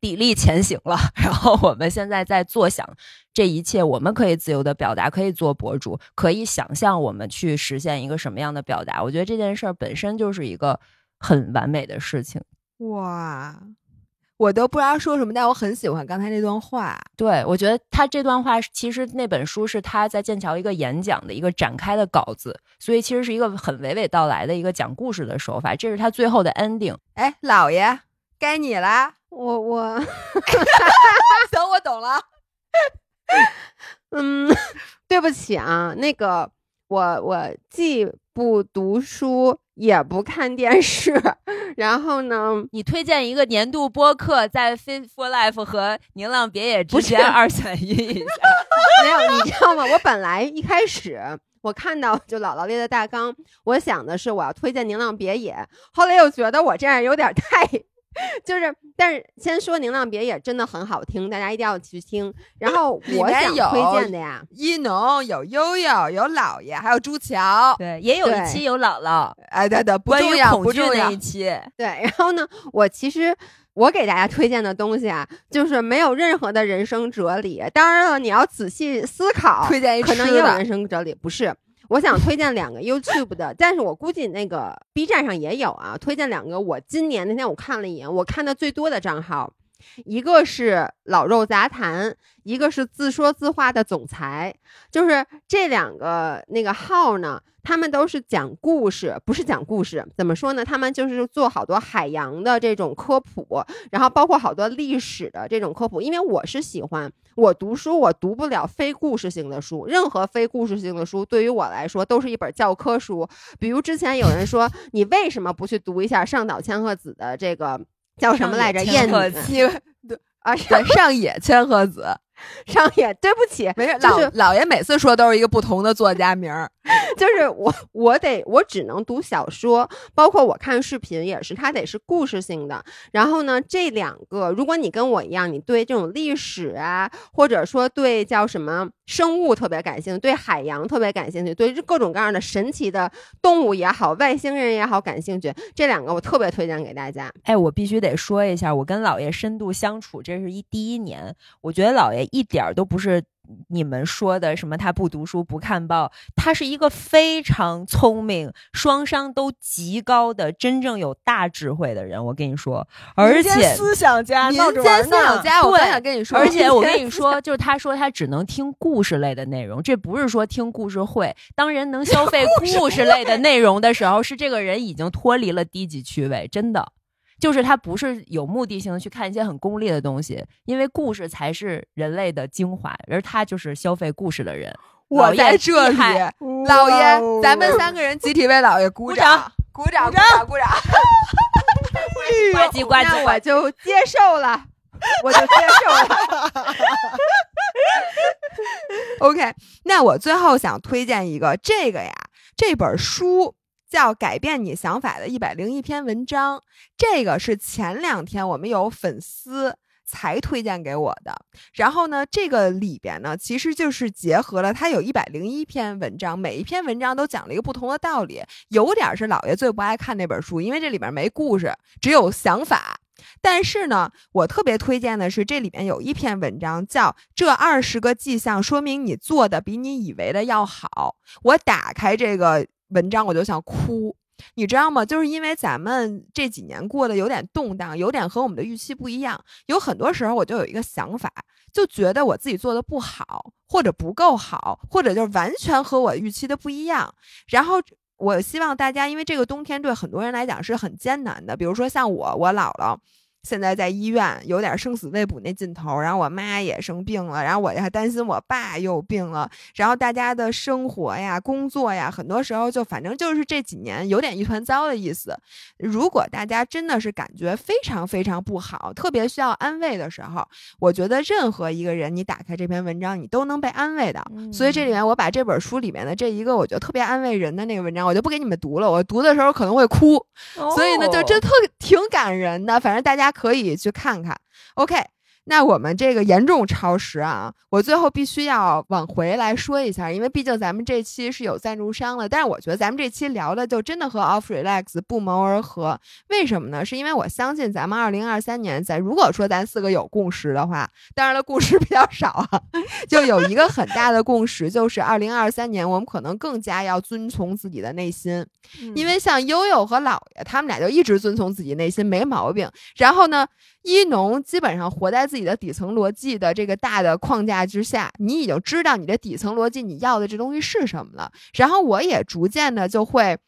砥砺前行了。然后我们现在在坐享这一切，我们可以自由的表达，可以做博主，可以想象我们去实现一个什么样的表达。我觉得这件事儿本身就是一个很完美的事情。哇，我都不知道说什么，但我很喜欢刚才那段话。对，我觉得他这段话其实那本书是他在剑桥一个演讲的一个展开的稿子，所以其实是一个很娓娓道来的一个讲故事的手法。这是他最后的 ending。哎，老爷，该你啦！我我 行，我懂了。嗯，对不起啊，那个我我既不读书也不看电视，然后呢，你推荐一个年度播客，在 Fit for Life 和宁浪别野之间二选一一下。没有，你知道吗？我本来一开始我看到就姥姥列的大纲，我想的是我要推荐《宁浪别野》，后来又觉得我这样有点太，就是，但是先说《宁浪别野》真的很好听，大家一定要去听。然后我想推荐的呀，一农有悠悠有姥爷，还有朱桥。对，也有一期有姥姥哎，对对，不关于重要，恐惧那不重要一。期。对，然后呢，我其实我给大家推荐的东西啊，就是没有任何的人生哲理。当然了，你要仔细思考，推荐一可能也有人生哲理，不是。我想推荐两个 YouTube 的，但是我估计那个 B 站上也有啊。推荐两个，我今年那天我看了一眼，我看的最多的账号，一个是老肉杂谈，一个是自说自话的总裁。就是这两个那个号呢，他们都是讲故事，不是讲故事。怎么说呢？他们就是做好多海洋的这种科普，然后包括好多历史的这种科普。因为我是喜欢，我读书我读不了非故事性的书，任何非故事性的书对于我来说都是一本教科书。比如之前有人说，你为什么不去读一下上岛千鹤子的这个叫什么来着？燕女千鹤子 对啊，上野千鹤子，上野，对不起，没事，就是老老爷每次说都是一个不同的作家名儿。就是我，我得，我只能读小说，包括我看视频也是，它得是故事性的。然后呢，这两个，如果你跟我一样，你对这种历史啊，或者说对叫什么生物特别感兴趣，对海洋特别感兴趣，对各种各样的神奇的动物也好，外星人也好感兴趣，这两个我特别推荐给大家。哎，我必须得说一下，我跟姥爷深度相处，这是一第一年，我觉得姥爷一点儿都不是你们说的什么他不读书不看报，他是一个非常聪明、双商都极高的、真正有大智慧的人。我跟你说，而且思想家民间思想。家，我想跟你说，而且我跟你说，就是他说他只能听故事类的内容，这不是说听故事会。当人能消 费故事类的内容的时候，是这个人已经脱离了低级趣味，真的。就是他不是有目的性的去看一些很功利的东西，因为故事才是人类的精华，而他就是消费故事的人。我在这里，老爷，哇咱们三个人集体为老爷鼓鼓掌，鼓掌，鼓掌，鼓掌。那呱唧，我就接受了，我就接受了。OK，那我最后想推荐一个这个呀，这本书叫《改变你想法的一百零一篇文章》，这个是前两天我们有粉丝。才推荐给我的。然后呢，这个里边呢，其实就是结合了它有一百零一篇文章，每一篇文章都讲了一个不同的道理。有点是老爷最不爱看那本书，因为这里边没故事，只有想法。但是呢，我特别推荐的是这里面有一篇文章，叫《这二十个迹象说明你做的比你以为的要好》。我打开这个文章，我就想哭。你知道吗？就是因为咱们这几年过得有点动荡，有点和我们的预期不一样。有很多时候，我就有一个想法，就觉得我自己做的不好，或者不够好，或者就是完全和我预期的不一样。然后，我希望大家，因为这个冬天对很多人来讲是很艰难的，比如说像我，我姥姥。现在在医院有点生死未卜那劲头，然后我妈也生病了，然后我还担心我爸又病了，然后大家的生活呀、工作呀，很多时候就反正就是这几年有点一团糟的意思。如果大家真的是感觉非常非常不好，特别需要安慰的时候，我觉得任何一个人，你打开这篇文章，你都能被安慰的。所以这里面我把这本书里面的这一个我觉得特别安慰人的那个文章，我就不给你们读了。我读的时候可能会哭，所以呢，就真特挺感人的。反正大家。可以去看看，OK。那我们这个严重超时啊！我最后必须要往回来说一下，因为毕竟咱们这期是有赞助商的。但是我觉得咱们这期聊的就真的和 Off Relax 不谋而合。为什么呢？是因为我相信咱们二零二三年咱如果说咱四个有共识的话，当然了，共识比较少啊，就有一个很大的共识，就是二零二三年我们可能更加要遵从自己的内心。因为像悠悠和姥爷他们俩就一直遵从自己内心，没毛病。然后呢？一农基本上活在自己的底层逻辑的这个大的框架之下，你已经知道你的底层逻辑你要的这东西是什么了。然后我也逐渐的就会。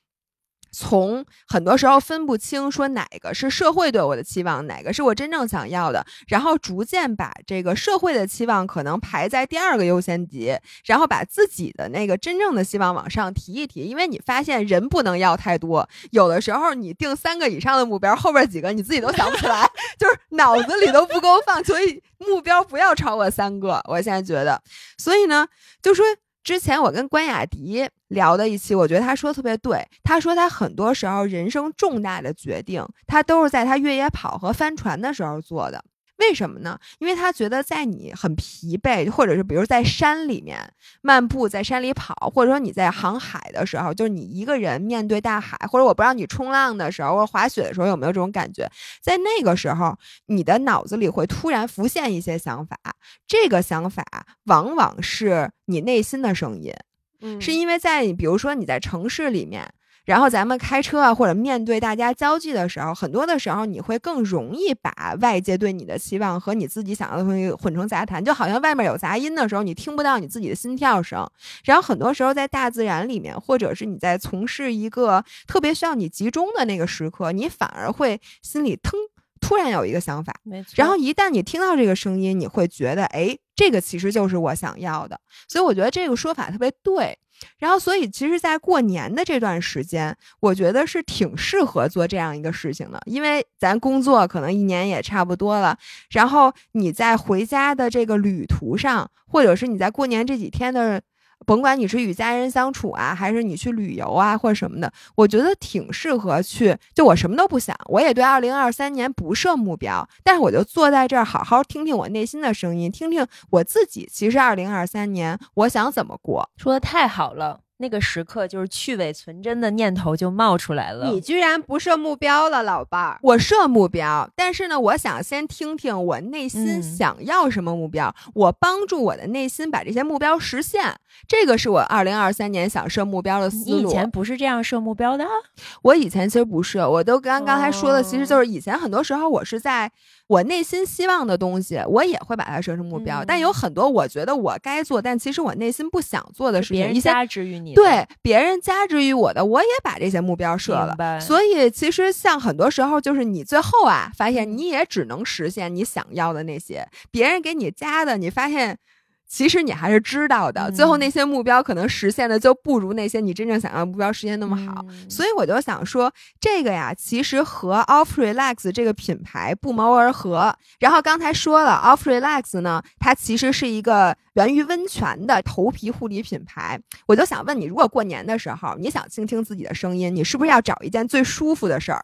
从很多时候分不清，说哪个是社会对我的期望，哪个是我真正想要的，然后逐渐把这个社会的期望可能排在第二个优先级，然后把自己的那个真正的希望往上提一提。因为你发现人不能要太多，有的时候你定三个以上的目标，后边几个你自己都想不起来，就是脑子里都不够放，所以目标不要超过三个。我现在觉得，所以呢，就说。之前我跟关雅迪聊的一期，我觉得他说的特别对。他说他很多时候人生重大的决定，他都是在他越野跑和帆船的时候做的。为什么呢？因为他觉得在你很疲惫，或者是比如在山里面漫步，在山里跑，或者说你在航海的时候，就是你一个人面对大海，或者我不知道你冲浪的时候或者滑雪的时候有没有这种感觉，在那个时候，你的脑子里会突然浮现一些想法，这个想法往往是你内心的声音，嗯，是因为在比如说你在城市里面。然后咱们开车啊，或者面对大家交际的时候，很多的时候你会更容易把外界对你的期望和你自己想要的东西混成杂谈，就好像外面有杂音的时候，你听不到你自己的心跳声。然后很多时候在大自然里面，或者是你在从事一个特别需要你集中的那个时刻，你反而会心里腾突然有一个想法。然后一旦你听到这个声音，你会觉得，哎，这个其实就是我想要的。所以我觉得这个说法特别对。然后，所以其实，在过年的这段时间，我觉得是挺适合做这样一个事情的，因为咱工作可能一年也差不多了。然后你在回家的这个旅途上，或者是你在过年这几天的。甭管你是与家人相处啊，还是你去旅游啊，或者什么的，我觉得挺适合去。就我什么都不想，我也对二零二三年不设目标，但是我就坐在这儿，好好听听我内心的声音，听听我自己。其实二零二三年我想怎么过，说的太好了。那个时刻，就是去伪存真的念头就冒出来了。你居然不设目标了，老伴儿？我设目标，但是呢，我想先听听我内心想要什么目标，我帮助我的内心把这些目标实现。这个是我二零二三年想设目标的思路。以前不是这样设目标的？我以前其实不是，我都刚刚才说的，其实就是以前很多时候我是在。我内心希望的东西，我也会把它设成目标。但有很多我觉得我该做，但其实我内心不想做的事情，别人加之于你，对别人加之于我的，我也把这些目标设了。所以其实像很多时候，就是你最后啊，发现你也只能实现你想要的那些，别人给你加的，你发现。其实你还是知道的。嗯最后那些目标可能实现的就不如那些你真正想要的目标实现那么好。嗯所以我就想说，这个呀，其实和 Off Relax 这个品牌不谋而合。然后刚才说了，Off Relax 呢，它其实是一个源于温泉的头皮护理品牌。我就想问你，如果过年的时候你想倾听自己的声音，你是不是要找一件最舒服的事儿？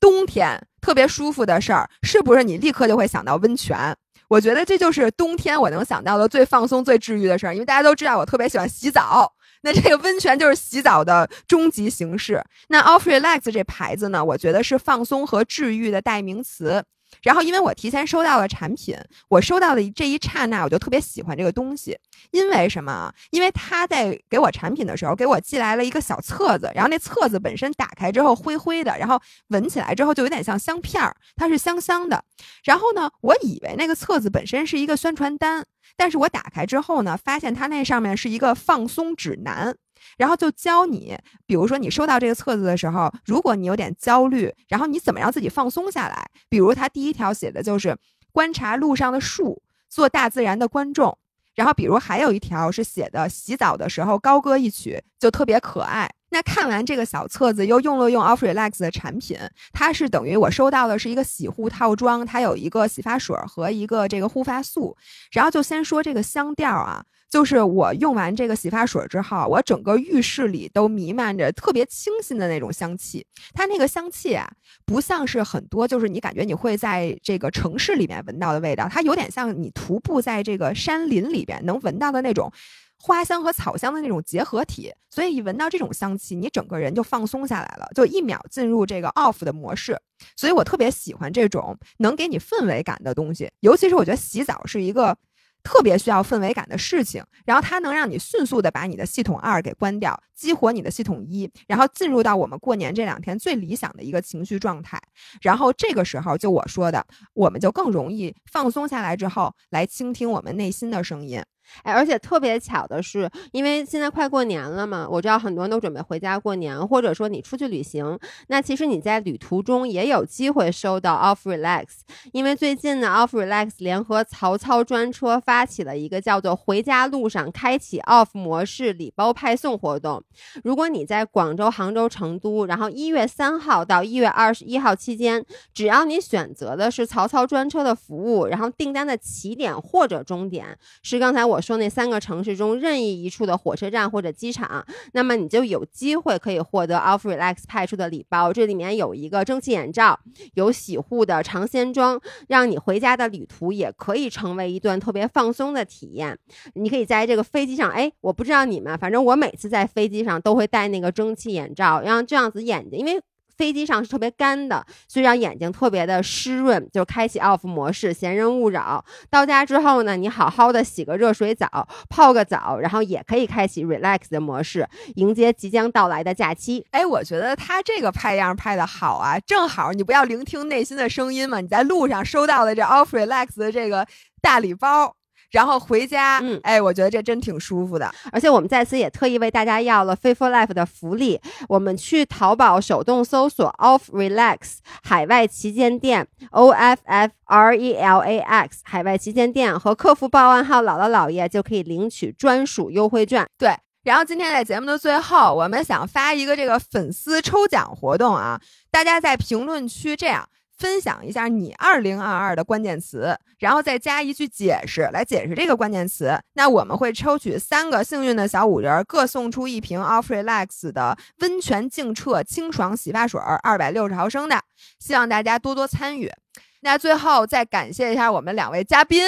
冬天特别舒服的事儿，是不是你立刻就会想到温泉？我觉得这就是冬天我能想到的最放松、最治愈的事儿，因为大家都知道我特别喜欢洗澡。那这个温泉就是洗澡的终极形式。那 Off Relax 这牌子呢，我觉得是放松和治愈的代名词。然后，因为我提前收到了产品，我收到的这一刹那，我就特别喜欢这个东西。因为什么啊？因为他在给我产品的时候，给我寄来了一个小册子，然后那册子本身打开之后灰灰的，然后闻起来之后就有点像香片儿，它是香香的。然后呢，我以为那个册子本身是一个宣传单，但是我打开之后呢，发现它那上面是一个放松指南。然后就教你，比如说你收到这个册子的时候，如果你有点焦虑，然后你怎么让自己放松下来？比如他第一条写的就是观察路上的树，做大自然的观众。然后，比如还有一条是写的洗澡的时候高歌一曲，就特别可爱。那看完这个小册子，又用了用 Off Relax 的产品，它是等于我收到的是一个洗护套装，它有一个洗发水和一个这个护发素。然后就先说这个香调啊，就是我用完这个洗发水之后，我整个浴室里都弥漫着特别清新的那种香气。它那个香气啊，不像是很多，就是你感觉你会在这个城市里面闻到的味道，它有点像你徒步在这个山林里边能闻到的那种。花香和草香的那种结合体，所以一闻到这种香气，你整个人就放松下来了，就一秒进入这个 off 的模式。所以我特别喜欢这种能给你氛围感的东西，尤其是我觉得洗澡是一个特别需要氛围感的事情，然后它能让你迅速的把你的系统二给关掉，激活你的系统一，然后进入到我们过年这两天最理想的一个情绪状态。然后这个时候，就我说的，我们就更容易放松下来之后，来倾听我们内心的声音。哎，而且特别巧的是，因为现在快过年了嘛，我知道很多人都准备回家过年，或者说你出去旅行，那其实你在旅途中也有机会收到 Off Relax，因为最近呢，Off Relax 联合曹操专车发起了一个叫做“回家路上开启 Off 模式”礼包派送活动。如果你在广州、杭州、成都，然后一月三号到一月二十一号期间，只要你选择的是曹操专车的服务，然后订单的起点或者终点是刚才我我说那三个城市中任意一处的火车站或者机场，那么你就有机会可以获得 Off Relax 派出的礼包。这里面有一个蒸汽眼罩，有洗护的长鲜装，让你回家的旅途也可以成为一段特别放松的体验。你可以在这个飞机上，哎，我不知道你们，反正我每次在飞机上都会戴那个蒸汽眼罩，然后这样子眼睛，因为。飞机上是特别干的，所以让眼睛特别的湿润，就开启 off 模式，闲人勿扰。到家之后呢，你好好的洗个热水澡，泡个澡，然后也可以开启 relax 的模式，迎接即将到来的假期。哎，我觉得他这个派样派的好啊，正好你不要聆听内心的声音嘛，你在路上收到了这 Off Relax 的这个大礼包。然后回家，嗯哎，我觉得这真挺舒服的。而且我们在此也特意为大家要了 Faithful Life 的福利，我们去淘宝手动搜索 Off Relax 海外旗舰店 O F F R E L A X 海外旗舰店和客服报暗号“姥姥姥爷”就可以领取专属优惠券。对，然后今天在节目的最后，我们想发一个这个粉丝抽奖活动啊，大家在评论区这样。分享一下你二零二二的关键词，然后再加一句解释来解释这个关键词。那我们会抽取三个幸运的小五人，各送出一瓶 Off Relax 的温泉净澈清爽洗发水，二百六十毫升的。希望大家多多参与。那最后再感谢一下我们两位嘉宾，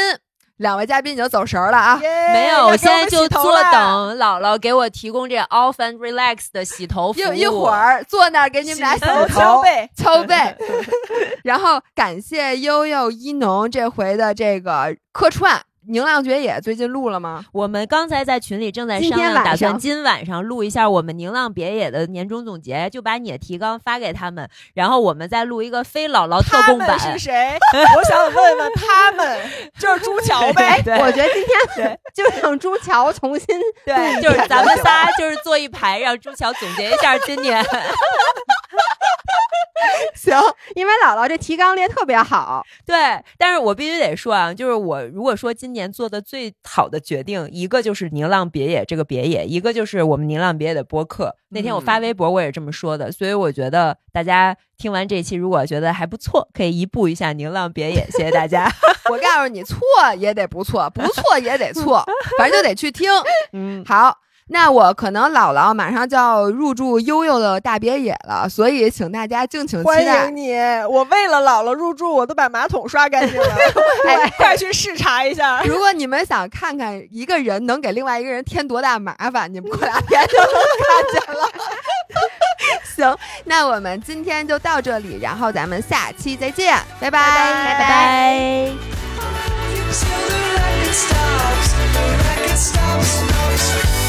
两位嘉宾已经走神儿了啊。没有，我现在就坐。等姥姥给我提供这 off and relax 的洗头服务。一一会儿坐那儿给你们俩洗头敲背，敲背。然后感谢悠悠一农这回的这个客串。宁浪绝也最近录了吗？我们刚才在群里正在商量，打算今晚上录一下我们宁浪别野的年终总结，就把你的提纲发给他们，然后我们再录一个非姥姥特供版。们是谁？我想问问他们，就是朱 桥呗。对我觉得今天 就让朱桥重新对，就是咱们仨就是坐一排，让朱桥总结一下今年。行，因为姥姥这提纲列特别好。对，但是我必须得说啊，就是我如果说今年做的最好的决定，一个就是宁浪别野这个别野，一个就是我们宁浪别野的播客。那天我发微博我也这么说的，所以我觉得大家听完这期如果觉得还不错，可以移步一下宁浪别野。谢谢大家。我告诉你，错也得不错，不错也得错，反正就得去听。嗯，好。那我可能姥姥马上就要入住悠悠的大别野了，所以请大家敬请期待欢待。迎你！我为了姥姥入住，我都把马桶刷干净了。哎，快去视察一下。如果你们想看看一个人能给另外一个人添多大麻烦，你们过两天就能看见了。行，那我们今天就到这里，然后咱们下期再见，拜拜，拜拜。Till the